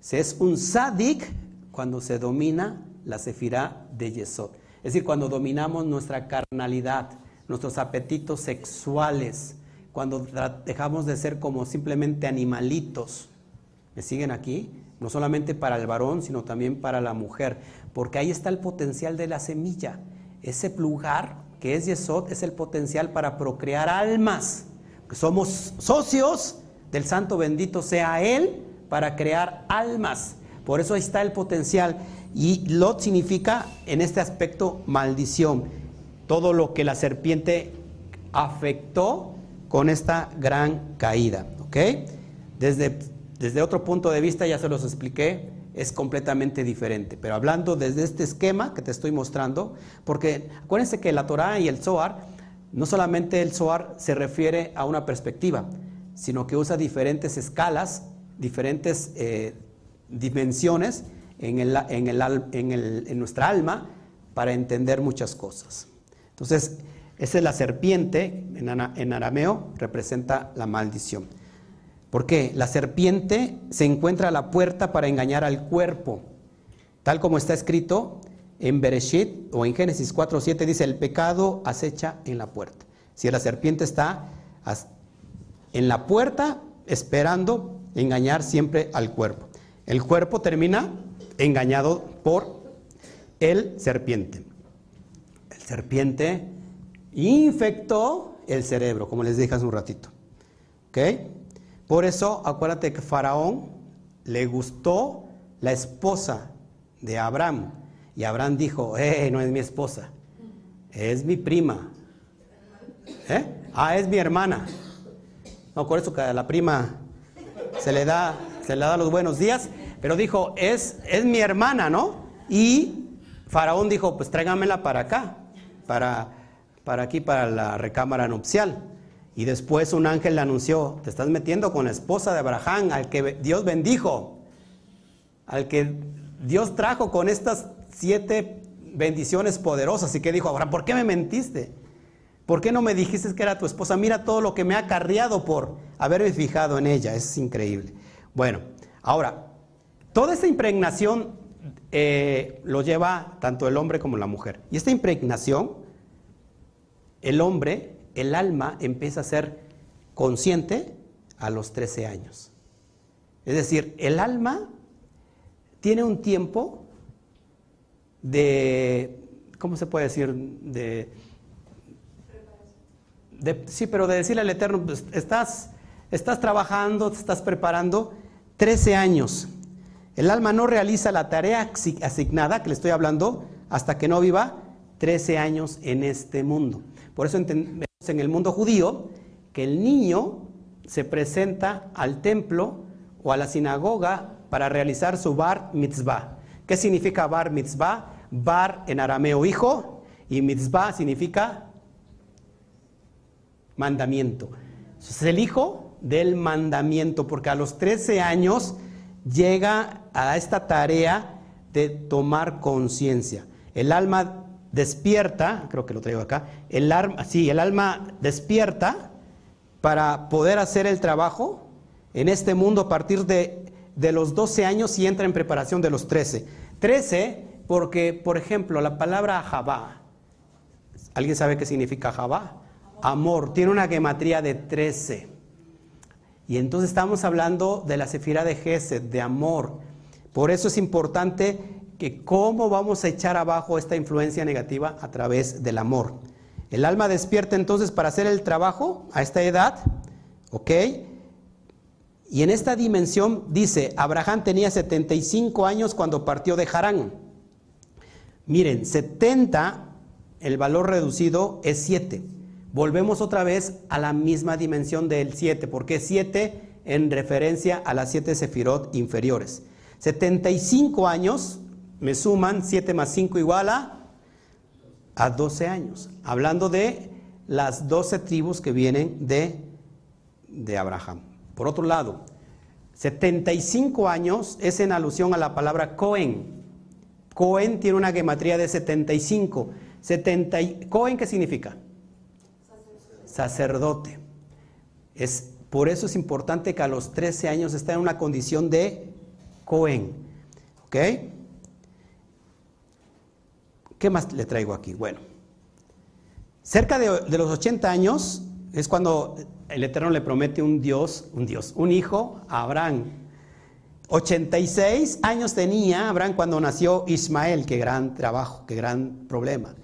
se es un sadik cuando se domina la sefirá de Yesod. Es decir, cuando dominamos nuestra carnalidad, nuestros apetitos sexuales, cuando dejamos de ser como simplemente animalitos. ¿Me siguen aquí? no solamente para el varón, sino también para la mujer, porque ahí está el potencial de la semilla. Ese lugar que es Yesod es el potencial para procrear almas, somos socios del Santo bendito sea Él para crear almas. Por eso ahí está el potencial. Y Lot significa en este aspecto maldición. Todo lo que la serpiente afectó con esta gran caída. ¿Ok? Desde desde otro punto de vista, ya se los expliqué, es completamente diferente. Pero hablando desde este esquema que te estoy mostrando, porque acuérdense que la Torah y el Zohar, no solamente el Zohar se refiere a una perspectiva, sino que usa diferentes escalas, diferentes eh, dimensiones en, en, nuestra alma para entender muchas cosas. Entonces, esa es la serpiente, en arameo representa la maldición. Porque la serpiente se encuentra a la puerta para engañar al cuerpo. Tal como está escrito en Bereshit o en Génesis 4.7 dice, el pecado acecha en la puerta. Si la serpiente está en la puerta esperando engañar siempre al cuerpo. El cuerpo termina engañado por el serpiente. El serpiente infectó el cerebro, como les dije hace un ratito. ¿Ok? Por eso, acuérdate que Faraón le gustó la esposa de Abraham. Y Abraham dijo, eh, no es mi esposa, es mi prima. ¿Eh? Ah, es mi hermana. No, por eso que la prima se le da, se le da los buenos días. Pero dijo, es, es mi hermana, ¿no? Y Faraón dijo, pues tráigamela para acá, para, para aquí, para la recámara nupcial. Y después un ángel le anunció, te estás metiendo con la esposa de Abraham, al que Dios bendijo, al que Dios trajo con estas siete bendiciones poderosas. Y que dijo, Abraham, ¿por qué me mentiste? ¿Por qué no me dijiste que era tu esposa? Mira todo lo que me ha acarreado por haberme fijado en ella. Es increíble. Bueno, ahora, toda esta impregnación eh, lo lleva tanto el hombre como la mujer. Y esta impregnación, el hombre, el alma, empieza a ser consciente a los 13 años. Es decir, el alma tiene un tiempo de, ¿cómo se puede decir? De, sí, pero de decirle al Eterno, pues, estás, estás trabajando, te estás preparando 13 años. El alma no realiza la tarea asignada que le estoy hablando hasta que no viva 13 años en este mundo. Por eso entendemos en el mundo judío que el niño se presenta al templo o a la sinagoga para realizar su bar mitzvah. ¿Qué significa bar mitzvah? Bar en arameo hijo y mitzvah significa mandamiento. Es el hijo del mandamiento porque a los 13 años llega a esta tarea de tomar conciencia. El alma despierta, creo que lo traigo acá, el, alma, sí, el alma despierta para poder hacer el trabajo en este mundo a partir de, de los 12 años y entra en preparación de los 13. 13 porque, por ejemplo, la palabra Jabá, ¿alguien sabe qué significa Jabá? Amor, tiene una gematría de 13. Y entonces estamos hablando de la sefira de Gesed, de amor. Por eso es importante que cómo vamos a echar abajo esta influencia negativa a través del amor. El alma despierta entonces para hacer el trabajo a esta edad, ¿ok? Y en esta dimensión dice, Abraham tenía 75 años cuando partió de Harán. Miren, 70, el valor reducido es 7 volvemos otra vez a la misma dimensión del 7, porque 7 en referencia a las 7 sefirot inferiores. 75 años me suman 7 más 5 igual a, a 12 años, hablando de las 12 tribus que vienen de, de Abraham. Por otro lado, 75 años es en alusión a la palabra Cohen. Cohen tiene una gematría de 75. 70, ¿Cohen qué significa? Sacerdote. Es, por eso es importante que a los 13 años esté en una condición de Cohen. ¿Ok? ¿Qué más le traigo aquí? Bueno, cerca de, de, los 80 años es cuando el Eterno le promete un Dios, un Dios, un hijo a Abraham. 86 años tenía Abraham cuando nació Ismael, qué gran trabajo, qué gran problema.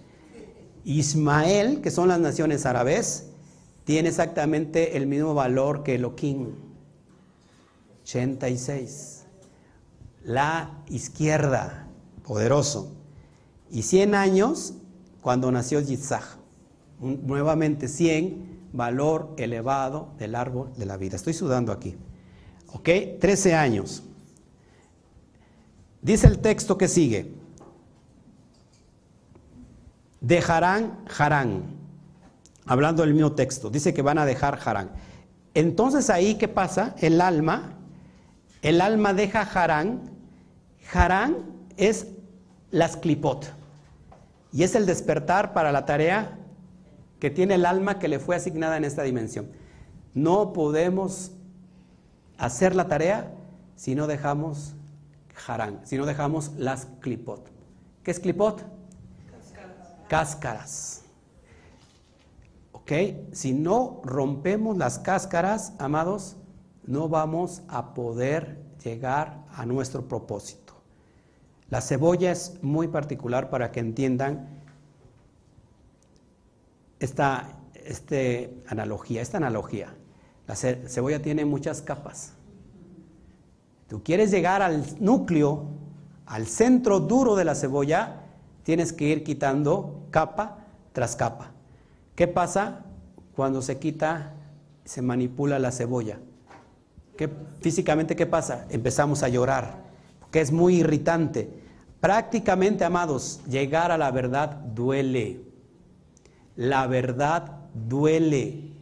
Ismael, que son las naciones árabes, tiene exactamente el mismo valor que Elohim. 86. La izquierda, poderoso. Y 100 años cuando nació Yitzhak. Nuevamente 100, valor elevado del árbol de la vida. Estoy sudando aquí. ¿Ok? 13 años. Dice el texto que sigue. Dejarán Harán hablando del mismo texto, dice que van a dejar Harán. Entonces ahí, ¿qué pasa? El alma, el alma deja Harán. Harán es las clipot y es el despertar para la tarea que tiene el alma que le fue asignada en esta dimensión. No podemos hacer la tarea si no dejamos Harán, si no dejamos las clipot. ¿Qué es clipot? Cáscaras. Cáscaras. Si no rompemos las cáscaras, amados, no vamos a poder llegar a nuestro propósito. La cebolla es muy particular para que entiendan esta este analogía, esta analogía. La cebolla tiene muchas capas. Tú quieres llegar al núcleo, al centro duro de la cebolla, tienes que ir quitando capa tras capa. ¿Qué pasa cuando se quita, se manipula la cebolla? ¿Qué, físicamente, ¿qué pasa? Empezamos a llorar, que es muy irritante. Prácticamente, amados, llegar a la verdad duele. La verdad duele.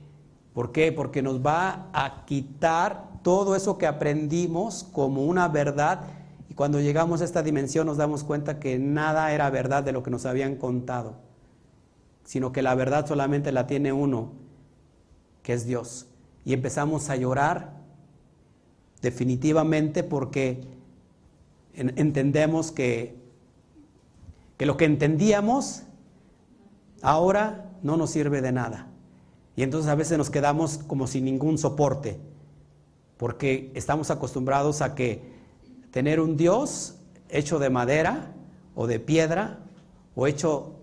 ¿Por qué? Porque nos va a quitar todo eso que aprendimos como una verdad y cuando llegamos a esta dimensión nos damos cuenta que nada era verdad de lo que nos habían contado, sino que la verdad solamente la tiene uno, que es Dios. Y empezamos a llorar definitivamente porque entendemos que, que lo que entendíamos ahora no nos sirve de nada. Y entonces a veces nos quedamos como sin ningún soporte, porque estamos acostumbrados a que tener un Dios hecho de madera o de piedra o hecho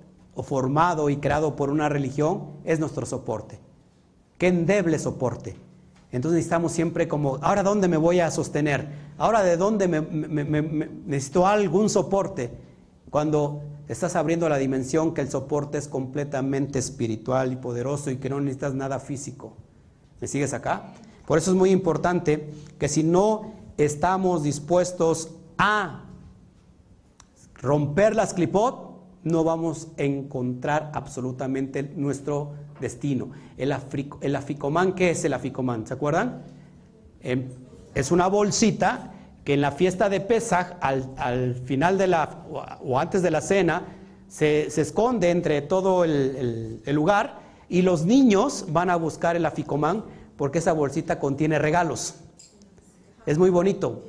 formado y creado por una religión es nuestro soporte. Qué endeble soporte. Entonces necesitamos siempre como, ahora dónde me voy a sostener, ahora de dónde me, necesito algún soporte. Cuando estás abriendo la dimensión que el soporte es completamente espiritual y poderoso y que no necesitas nada físico. ¿Me sigues acá? Por eso es muy importante que si no estamos dispuestos a romper las clipot, no vamos a encontrar absolutamente nuestro destino. El, el aficomán, ¿qué es el aficomán? ¿Se acuerdan? Em, es una bolsita que en la fiesta de Pesach, al, final de la, o antes de la cena, se, esconde entre todo el, lugar y los niños van a buscar el aficomán porque esa bolsita contiene regalos. Es muy bonito.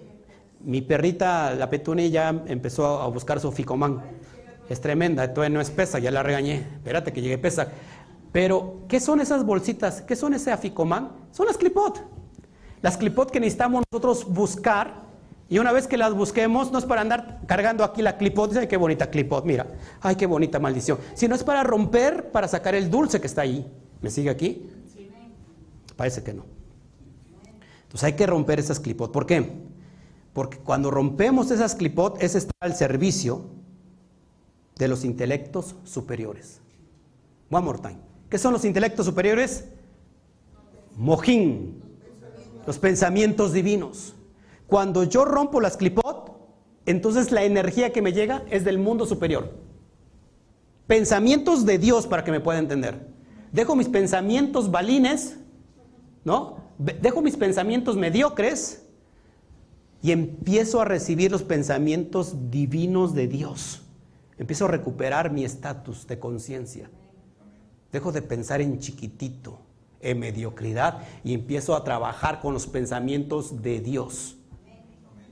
Mi perrita, la petunia, ya empezó a buscar su aficomán. Es tremenda, todavía no es pesa, ya la regañé. Espérate que llegue pesa. Pero, ¿qué son esas bolsitas? ¿Qué son ese aficomán? Son las clipot. Las clipot que necesitamos nosotros buscar y una vez que las busquemos, no es para andar cargando aquí la clipot, ay, qué bonita clipot, mira, ay, qué bonita maldición, sino es para romper, para sacar el dulce que está ahí. ¿Me sigue aquí? Parece que no. Entonces hay que romper esas clipot. ¿Por qué? Porque cuando rompemos esas clipot, ese está al servicio de los intelectos superiores. One more time. ¿Qué son los intelectos superiores? Mojín, los pensamientos divinos. Cuando yo rompo las clipot, entonces la energía que me llega es del mundo superior. Pensamientos de Dios para que me pueda entender. Dejo mis pensamientos balines, ¿no? Dejo mis pensamientos mediocres y empiezo a recibir los pensamientos divinos de Dios. Empiezo a recuperar mi estatus de conciencia. Dejo de pensar en chiquitito, en mediocridad y empiezo a trabajar con los pensamientos de Dios.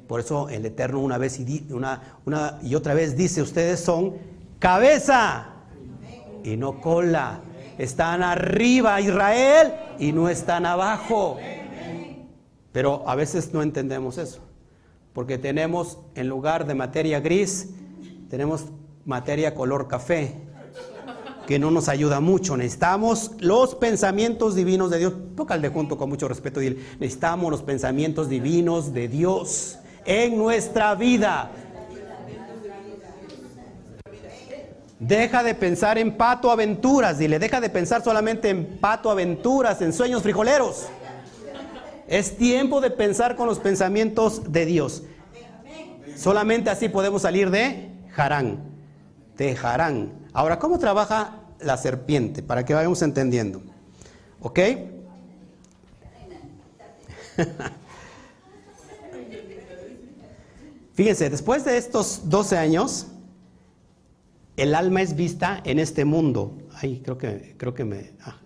Por eso el Eterno una vez y, una, y otra vez dice, ustedes son cabeza y no cola. Están arriba Israel y no están abajo. Pero a veces no entendemos eso. Porque tenemos, en lugar de materia gris, tenemos materia color café, que no nos ayuda mucho. Necesitamos los pensamientos divinos de Dios. De junto con mucho respeto. Dile, necesitamos los pensamientos divinos de Dios en nuestra vida. Deja de pensar en pato aventuras, dile, deja de pensar solamente en pato aventuras, en sueños frijoleros. Es tiempo de pensar con los pensamientos de Dios. Solamente así podemos salir de Harán, de Harán. Ahora, ¿cómo trabaja la serpiente? Para que vayamos entendiendo. ¿Ok? Fíjense, después de estos 12 años, el alma es vista en este mundo. Ay, creo que, creo que me... Ah.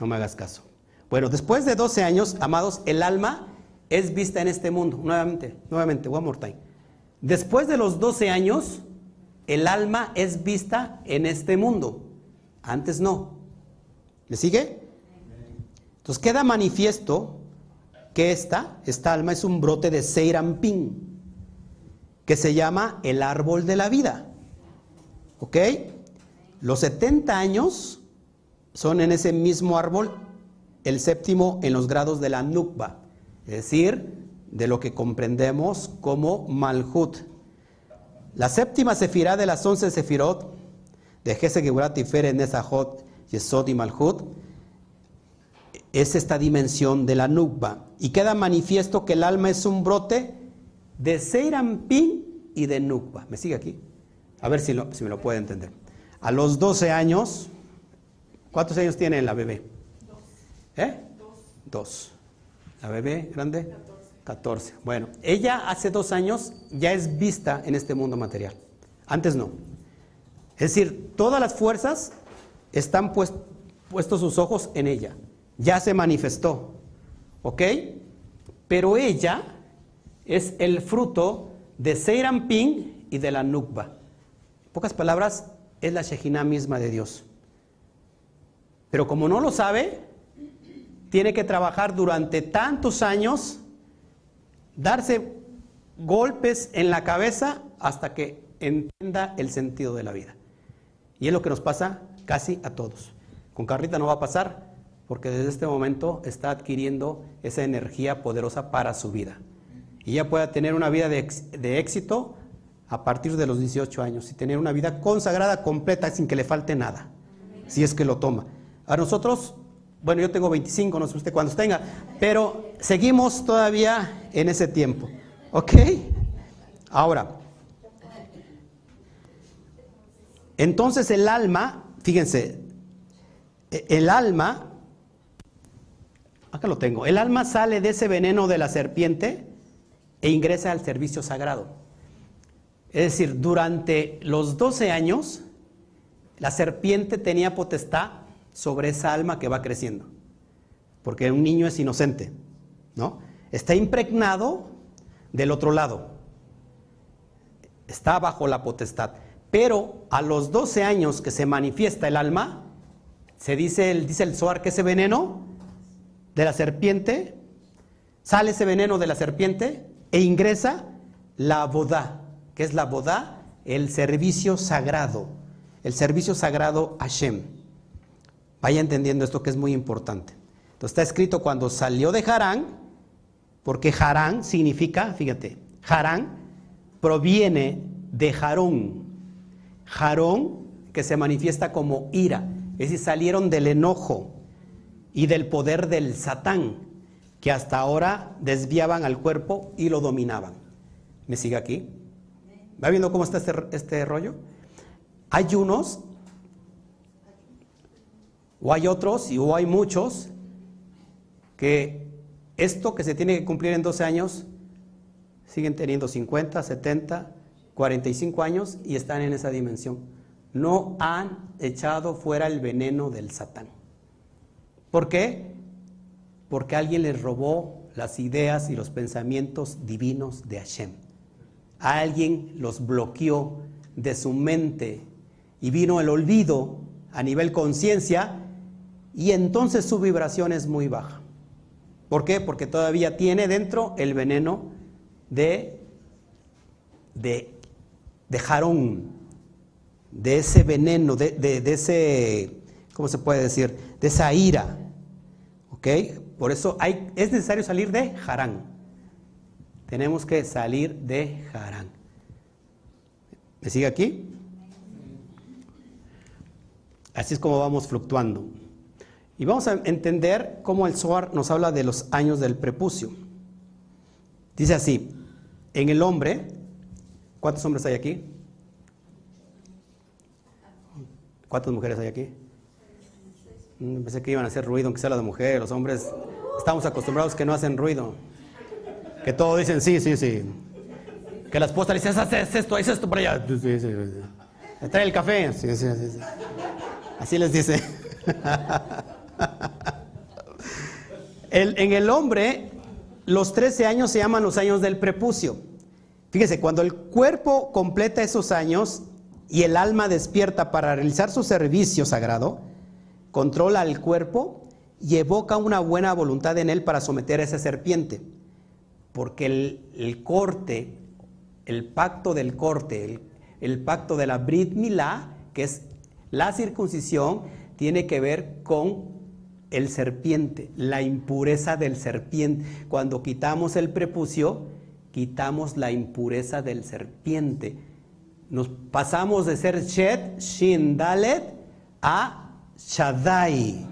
no me hagas caso. Bueno, después de 12 años, amados, el alma es vista en este mundo. Nuevamente, nuevamente, one. Después de los 12 años, el alma es vista en este mundo. Antes no. ¿Le sigue? Entonces queda manifiesto que esta, esta alma es un brote de Seirampin, que se llama el árbol de la vida. ¿Ok? Los 70 años son en ese mismo árbol el séptimo en los grados de la Nukba, es decir, de lo que comprendemos como Malhut. La séptima sefirá de las once sefirot de Gese, Geburat, Nesahot, Yesod y Malhut es esta dimensión de la Nukba. Y queda manifiesto que el alma es un brote de Seirampin y de Nukba. ¿Me sigue aquí? A ver si, si me lo puede entender. A los 12 años, ¿cuántos años tiene la bebé? Dos. ¿Eh? Dos. Dos. ¿La bebé grande? 14. Bueno, ella hace dos años ya es vista en este mundo material. Antes no. Es decir, todas las fuerzas están puestos sus ojos en ella. Ya se manifestó. ¿Ok? Pero ella es el fruto de Seirampin y de la Nukba. En pocas palabras, es la Shejina misma de Dios. Pero como no lo sabe, tiene que trabajar durante tantos años, darse golpes en la cabeza hasta que entienda el sentido de la vida. Y es lo que nos pasa casi a todos. Con Carlita no va a pasar porque desde este momento está adquiriendo esa energía poderosa para su vida. Y ella pueda tener una vida de, de éxito a partir de los 18 años y tener una vida consagrada completa sin que le falte nada, si es que lo toma. A nosotros, bueno, yo tengo 25, no sé usted cuántos tenga, pero seguimos todavía en ese tiempo. ¿Ok? Ahora, entonces el alma, fíjense, e, el alma, acá lo tengo, el alma sale de ese veneno de la serpiente e ingresa al servicio sagrado. Es decir, durante los 12 años, la serpiente tenía potestad sobre esa alma que va creciendo, porque un niño es inocente, ¿no? Está impregnado del otro lado, está bajo la potestad, pero a los 12 años que se manifiesta el alma, se dice, el, dice el Zohar que ese veneno de la serpiente, sale ese veneno de la serpiente e ingresa la boda, que es la boda, el servicio sagrado, el servicio sagrado a Hashem. Vaya entendiendo esto que es muy importante. Entonces está escrito cuando salió de Harán, porque Harán significa, fíjate, Harán proviene de Jarón. Jarón que se manifiesta como ira, es decir, salieron del enojo y del poder del Satán, que hasta ahora desviaban al cuerpo y lo dominaban. ¿Me sigue aquí? ¿Va viendo cómo está este, este rollo? Hay unos, o hay otros, y o hay muchos, que esto que se tiene que cumplir en 12 años, siguen teniendo 50, 70, 45 años y están en esa dimensión. No han echado fuera el veneno del Satán. ¿Por qué? Porque alguien les robó las ideas y los pensamientos divinos de Hashem alguien los bloqueó de su mente y vino el olvido a nivel conciencia y entonces su vibración es muy baja. ¿Por qué? Porque todavía tiene dentro el veneno de, de, de jarón, de ese veneno, de, de, ese, ¿cómo se puede decir? De esa ira. ¿Ok? Por eso hay, es necesario salir de jarán. Tenemos que salir de Harán. ¿Me sigue aquí? Así es como vamos fluctuando. Y vamos a entender cómo el Zohar nos habla de los años del prepucio. Dice así, en el hombre, ¿cuántos hombres hay aquí? ¿Cuántas mujeres hay aquí? Mm, pensé que iban a hacer ruido, aunque sea la de mujer. Los hombres estamos acostumbrados que no hacen ruido. Que todos dicen sí, sí, sí. Que la esposa le dice, haz esto, haz esto por allá. Sí, sí, sí. Trae el café. Sí, sí, sí. Así les dice. en el hombre, los 13 años se llaman los años del prepucio. Fíjese, cuando el cuerpo completa esos años y el alma despierta para realizar su servicio sagrado, controla al cuerpo y evoca una buena voluntad en él para someter a esa serpiente porque el, corte, el pacto del corte, el, pacto de la Brit Milá, que es la circuncisión, tiene que ver con el serpiente, la impureza del serpiente. Cuando quitamos el prepucio, quitamos la impureza del serpiente. Nos pasamos de ser Shed, Shin, Dalet a Shaddai.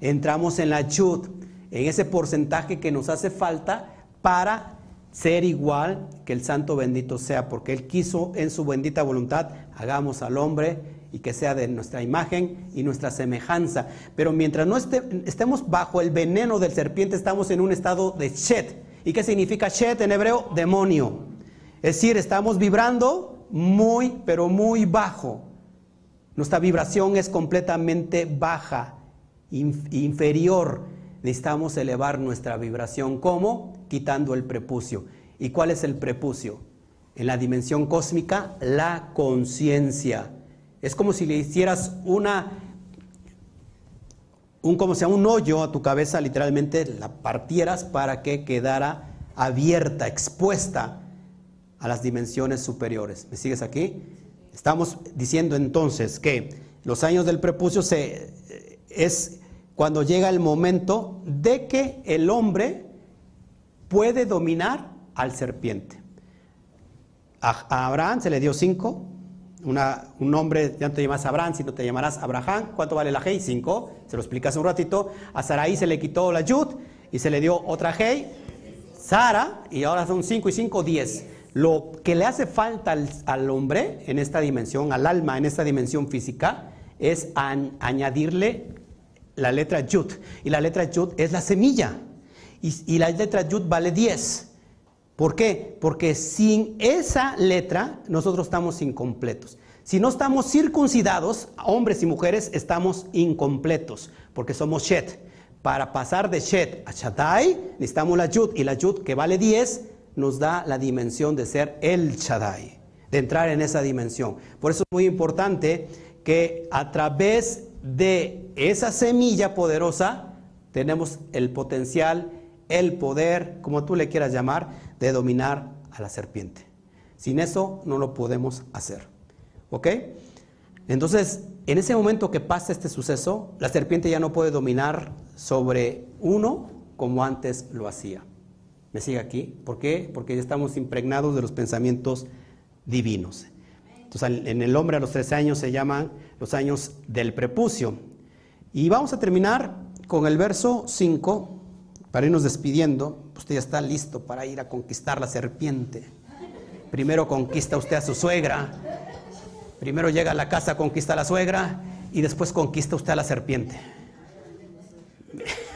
Entramos en la Yud, en ese porcentaje que nos hace falta para ser igual que el santo bendito sea, porque Él quiso en su bendita voluntad, hagamos al hombre y que sea de nuestra imagen y nuestra semejanza. Pero mientras no estemos bajo el veneno del serpiente, estamos en un estado de Shed. ¿Y qué significa Shed en hebreo? Demonio. Es decir, estamos vibrando muy, pero muy bajo. Nuestra vibración es completamente baja, inferior. Necesitamos elevar nuestra vibración. ¿Cómo? Quitando el prepucio. ¿Y cuál es el prepucio? En la dimensión cósmica, la conciencia. Es como si le hicieras una, un, como sea, un hoyo a tu cabeza, literalmente la partieras para que quedara abierta, expuesta a las dimensiones superiores. ¿Me sigues aquí? Estamos diciendo entonces que los años del prepucio se, es cuando llega el momento de que el hombre puede dominar al serpiente. A Abraham se le dio cinco, un nombre, ya no te llamas Abraham, sino te llamarás Abraham. ¿Cuánto vale la Hei? Cinco. Se lo explicas un ratito. A Sarai se le quitó la Yud y se le dio otra Hei, Sara, y ahora son cinco y cinco, diez. Lo que le hace falta al, hombre en esta dimensión, al alma en esta dimensión física, es añadirle la letra Yud. Y la letra Yud es la semilla. Y, la letra Yud vale 10. ¿Por qué? Porque sin esa letra nosotros estamos incompletos. Si no estamos circuncidados, hombres y mujeres, estamos incompletos, porque somos Shet. Para pasar de Shet a Shaddai, necesitamos la Yud, y la Yud, que vale 10, nos da la dimensión de ser el Shaddai, de entrar en esa dimensión. Por eso es muy importante que a través de esa semilla poderosa tenemos el potencial, el poder, como tú le quieras llamar, de dominar a la serpiente. Sin eso no lo podemos hacer. ¿Ok? Entonces, en ese momento que pasa este suceso, la serpiente ya no puede dominar sobre uno como antes lo hacía. ¿Me sigue aquí? ¿Por qué? Porque ya estamos impregnados de los pensamientos divinos. Entonces, en el hombre a los 13 años se llaman los años del prepucio. Y vamos a terminar con el verso 5 para irnos despidiendo, usted ya está listo para ir a conquistar la serpiente. Primero conquista usted a su suegra. Primero llega a la casa, conquista a la suegra y después conquista usted a la serpiente.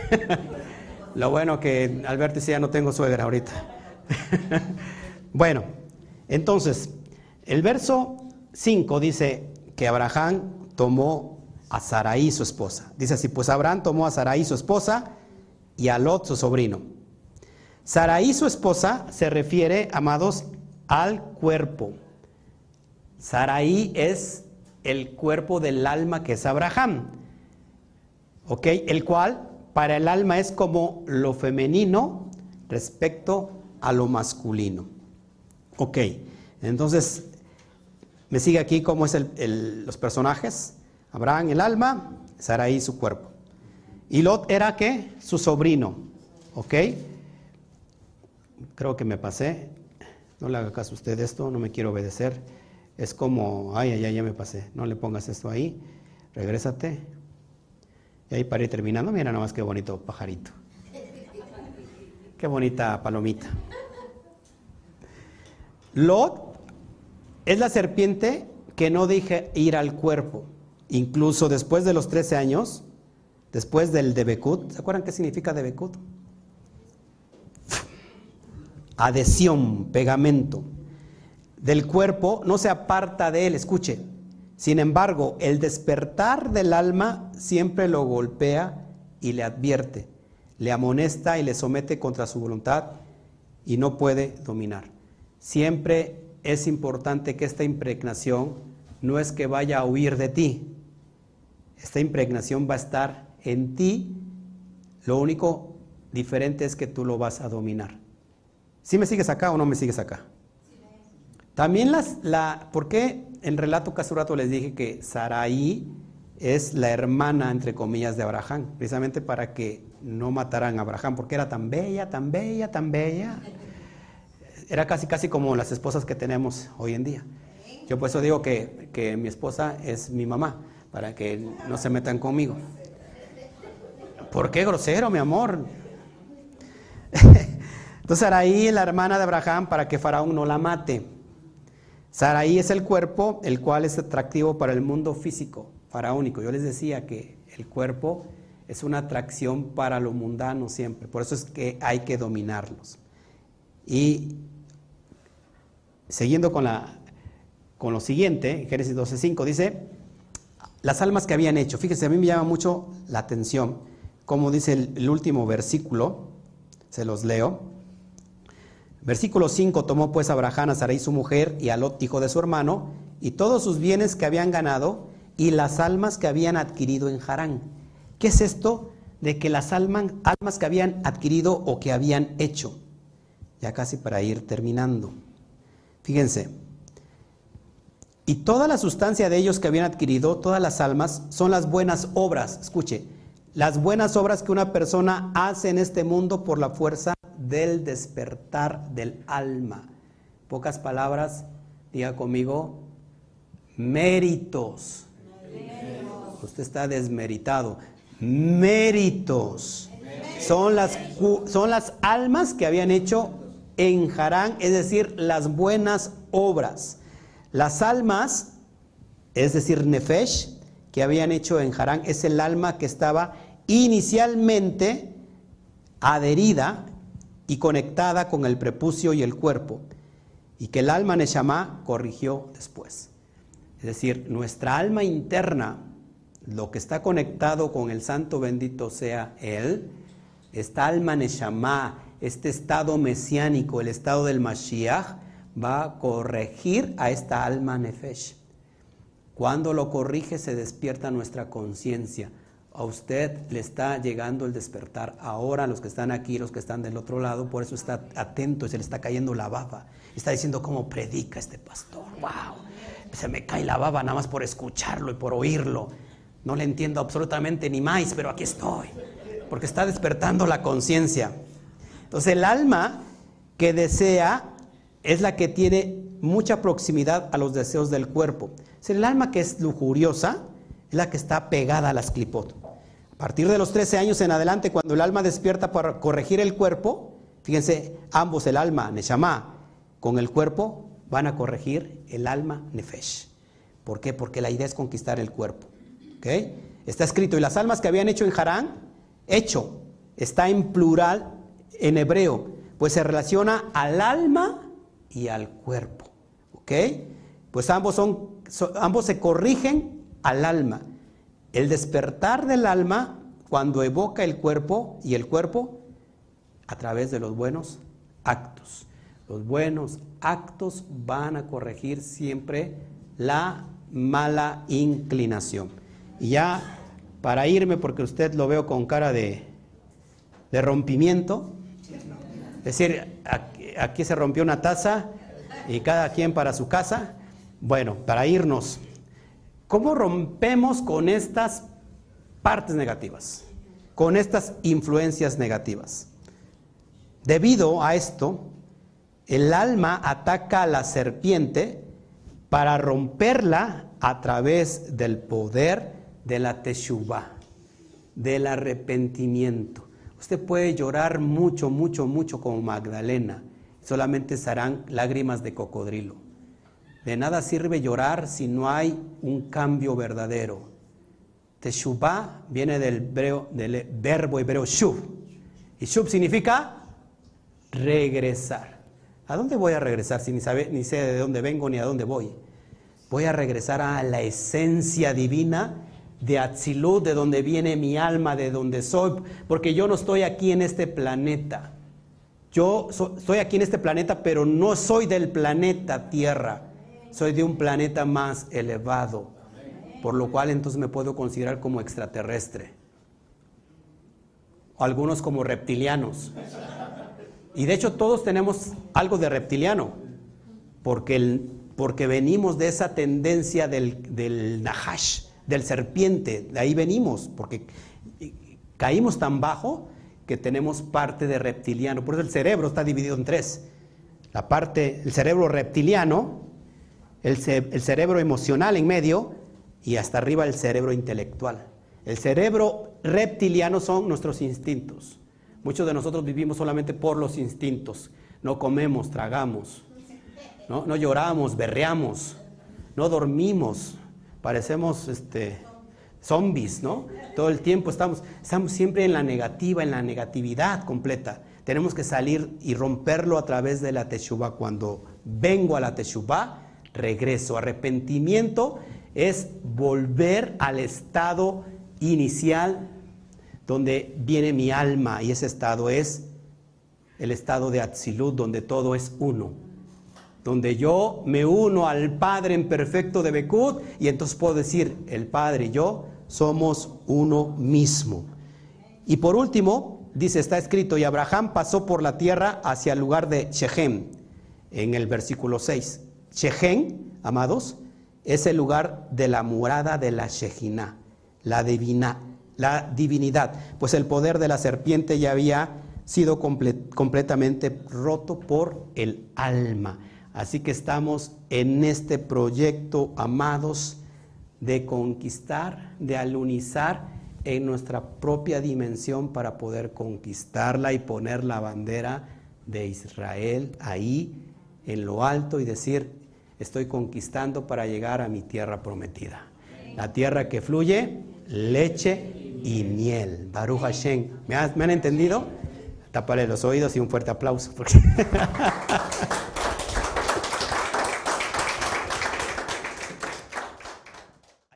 Lo bueno que Alberto dice ya no tengo suegra ahorita. bueno, entonces, el verso 5 dice que Abraham tomó a Saraí su esposa. Dice así, pues Abraham tomó a Saraí su esposa y a Lot su sobrino. Saraí su esposa se refiere, amados, al cuerpo. Saraí es el cuerpo del alma que es Abraham. ¿Ok? El cual para el alma es como lo femenino respecto a lo masculino. Ok, entonces, me sigue aquí cómo es los personajes. Abraham el alma, Saraí su cuerpo. Y Lot era qué? Su sobrino. ¿Ok? Creo que me pasé. No le haga caso a usted esto, no me quiero obedecer. Es como, ay, ay, ay, ya me pasé. No le pongas esto ahí. Regrésate. Y ahí para ir terminando, mira nomás qué bonito pajarito. Qué bonita palomita. Lot es la serpiente que no deja ir al cuerpo. Incluso después de los 13 años, Después del Debekut, ¿se acuerdan qué significa Debekut? Adhesión, pegamento. Del cuerpo no se aparta de él, escuche. Sin embargo, el despertar del alma siempre lo golpea y le advierte, le amonesta y le somete contra su voluntad y no puede dominar. Siempre es importante que esta impregnación no es que vaya a huir de ti. Esta impregnación va a estar en ti, lo único diferente es que tú lo vas a dominar. ¿Sí me sigues acá o no me sigues acá? También las, la, ¿por qué en relato que hace rato les dije que Saraí es la hermana, entre comillas, de Abraham, precisamente para que no mataran a Abraham, porque era tan bella, tan bella, tan bella. Era casi, casi como las esposas que tenemos hoy en día. Yo por eso digo que, que mi esposa es mi mamá, para que no se metan conmigo. ¿Por qué grosero, mi amor? Entonces Saraí es la hermana de Abraham para que Faraón no la mate. Saraí es el cuerpo, el cual es atractivo para el mundo físico, faraónico. Yo les decía que el cuerpo es una atracción para lo mundano siempre. Por eso es que hay que dominarlos. Y siguiendo con, la, con lo siguiente, Génesis 12.5 dice, las almas que habían hecho. Fíjense, a mí me llama mucho la atención, como dice el, último versículo, se los leo. Versículo 5, tomó pues Abraham a Sarai su mujer y a Lot hijo de su hermano, y todos sus bienes que habían ganado, y las almas que habían adquirido en Harán. ¿Qué es esto de que las almas, almas que habían adquirido o que habían hecho? Ya casi para ir terminando. Fíjense, y toda la sustancia de ellos que habían adquirido, todas las almas, son las buenas obras. Escuche, las buenas obras que una persona hace en este mundo por la fuerza del despertar del alma. Pocas palabras, diga conmigo, méritos. Usted está desmeritado. Méritos. Son las, son las almas que habían hecho en Harán, es decir, las buenas obras. Las almas, es decir, Nefesh, que habían hecho en Harán, es el alma que estaba inicialmente adherida y conectada con el prepucio y el cuerpo, y que el alma Neshama corrigió después. Es decir, nuestra alma interna, lo que está conectado con el santo bendito sea Él, esta alma Neshama, este estado mesiánico, el estado del Mashiach, va a corregir a esta alma nefesh. Cuando lo corrige se despierta nuestra conciencia. A usted le está llegando el despertar. Ahora los que están aquí, los que están del otro lado, por eso está atento y se le está cayendo la baba. Está diciendo cómo predica este pastor. ¡Wow! Se me cae la baba nada más por escucharlo y por oírlo. No le entiendo absolutamente ni más, pero aquí estoy. Porque está despertando la conciencia. Entonces el alma que desea es la que tiene mucha proximidad a los deseos del cuerpo. Es el alma que es lujuriosa es la que está pegada a las clipot. A partir de los 13 años en adelante, cuando el alma despierta para corregir el cuerpo, fíjense, ambos, el alma, Neshama, con el cuerpo, van a corregir el alma, Nefesh. ¿Por qué? Porque la idea es conquistar el cuerpo. Está escrito, y las almas que habían hecho en Harán, hecho, está en plural en hebreo, pues se relaciona al alma y al cuerpo. ¿Ok? Pues ambos, son, ambos se corrigen al alma. El despertar del alma cuando evoca el cuerpo y el cuerpo a través de los buenos actos. Los buenos actos van a corregir siempre la mala inclinación. Y ya para irme, porque usted lo veo con cara de, de rompimiento, es decir, aquí se rompió una taza y cada quien para su casa. Bueno, para irnos, ¿cómo rompemos con estas partes negativas? Con estas influencias negativas. Debido a esto, el alma ataca a la serpiente para romperla a través del poder de la teshuva, del arrepentimiento. Usted puede llorar mucho, mucho, mucho como Magdalena. Solamente serán lágrimas de cocodrilo. De nada sirve llorar si no hay un cambio verdadero. Teshuvah viene del, verbo hebreo shuv. Y shuv significa regresar. ¿A dónde voy a regresar si ni, ni sé de dónde vengo ni a dónde voy? Voy a regresar a la esencia divina de Atzilut, de donde viene mi alma, de donde soy, porque yo no estoy aquí en este planeta. Yo estoy aquí en este planeta, pero no soy del planeta Tierra, soy de un planeta más elevado, por lo cual entonces me puedo considerar como extraterrestre, algunos como reptilianos. Y de hecho todos tenemos algo de reptiliano, porque, porque venimos de esa tendencia del, del Nahash, del serpiente, de ahí venimos, porque caímos tan bajo que tenemos parte de reptiliano. Por eso el cerebro está dividido en tres. La parte, el cerebro reptiliano, el, cerebro emocional en medio y hasta arriba el cerebro intelectual. El cerebro reptiliano son nuestros instintos. Muchos de nosotros vivimos solamente por los instintos. No comemos, tragamos. No, no lloramos, berreamos. No dormimos. Parecemos este, zombies, ¿no? Todo el tiempo estamos, estamos siempre en la negativa, en la negatividad completa. Tenemos que salir y romperlo a través de la teshuva. Cuando vengo a la teshuva, regreso. Arrepentimiento es volver al estado inicial donde viene mi alma y ese estado es el estado de Atzilut, donde todo es uno. Donde yo me uno al Padre en perfecto de Bekut y entonces puedo decir, el Padre y yo somos uno mismo. Y por último, dice, está escrito, y Abraham pasó por la tierra hacia el lugar de Shechem, en el versículo 6. Shechem, amados, es el lugar de la morada de la Shejina, la divina, la divinidad, pues el poder de la serpiente ya había sido completamente roto por el alma. Así que estamos en este proyecto, amados, de conquistar, de alunizar en nuestra propia dimensión para poder conquistarla y poner la bandera de Israel ahí en lo alto y decir, estoy conquistando para llegar a mi tierra prometida. La tierra que fluye leche y miel. Baruch Hashem. ¿Me, han entendido? Tápale los oídos y un fuerte aplauso.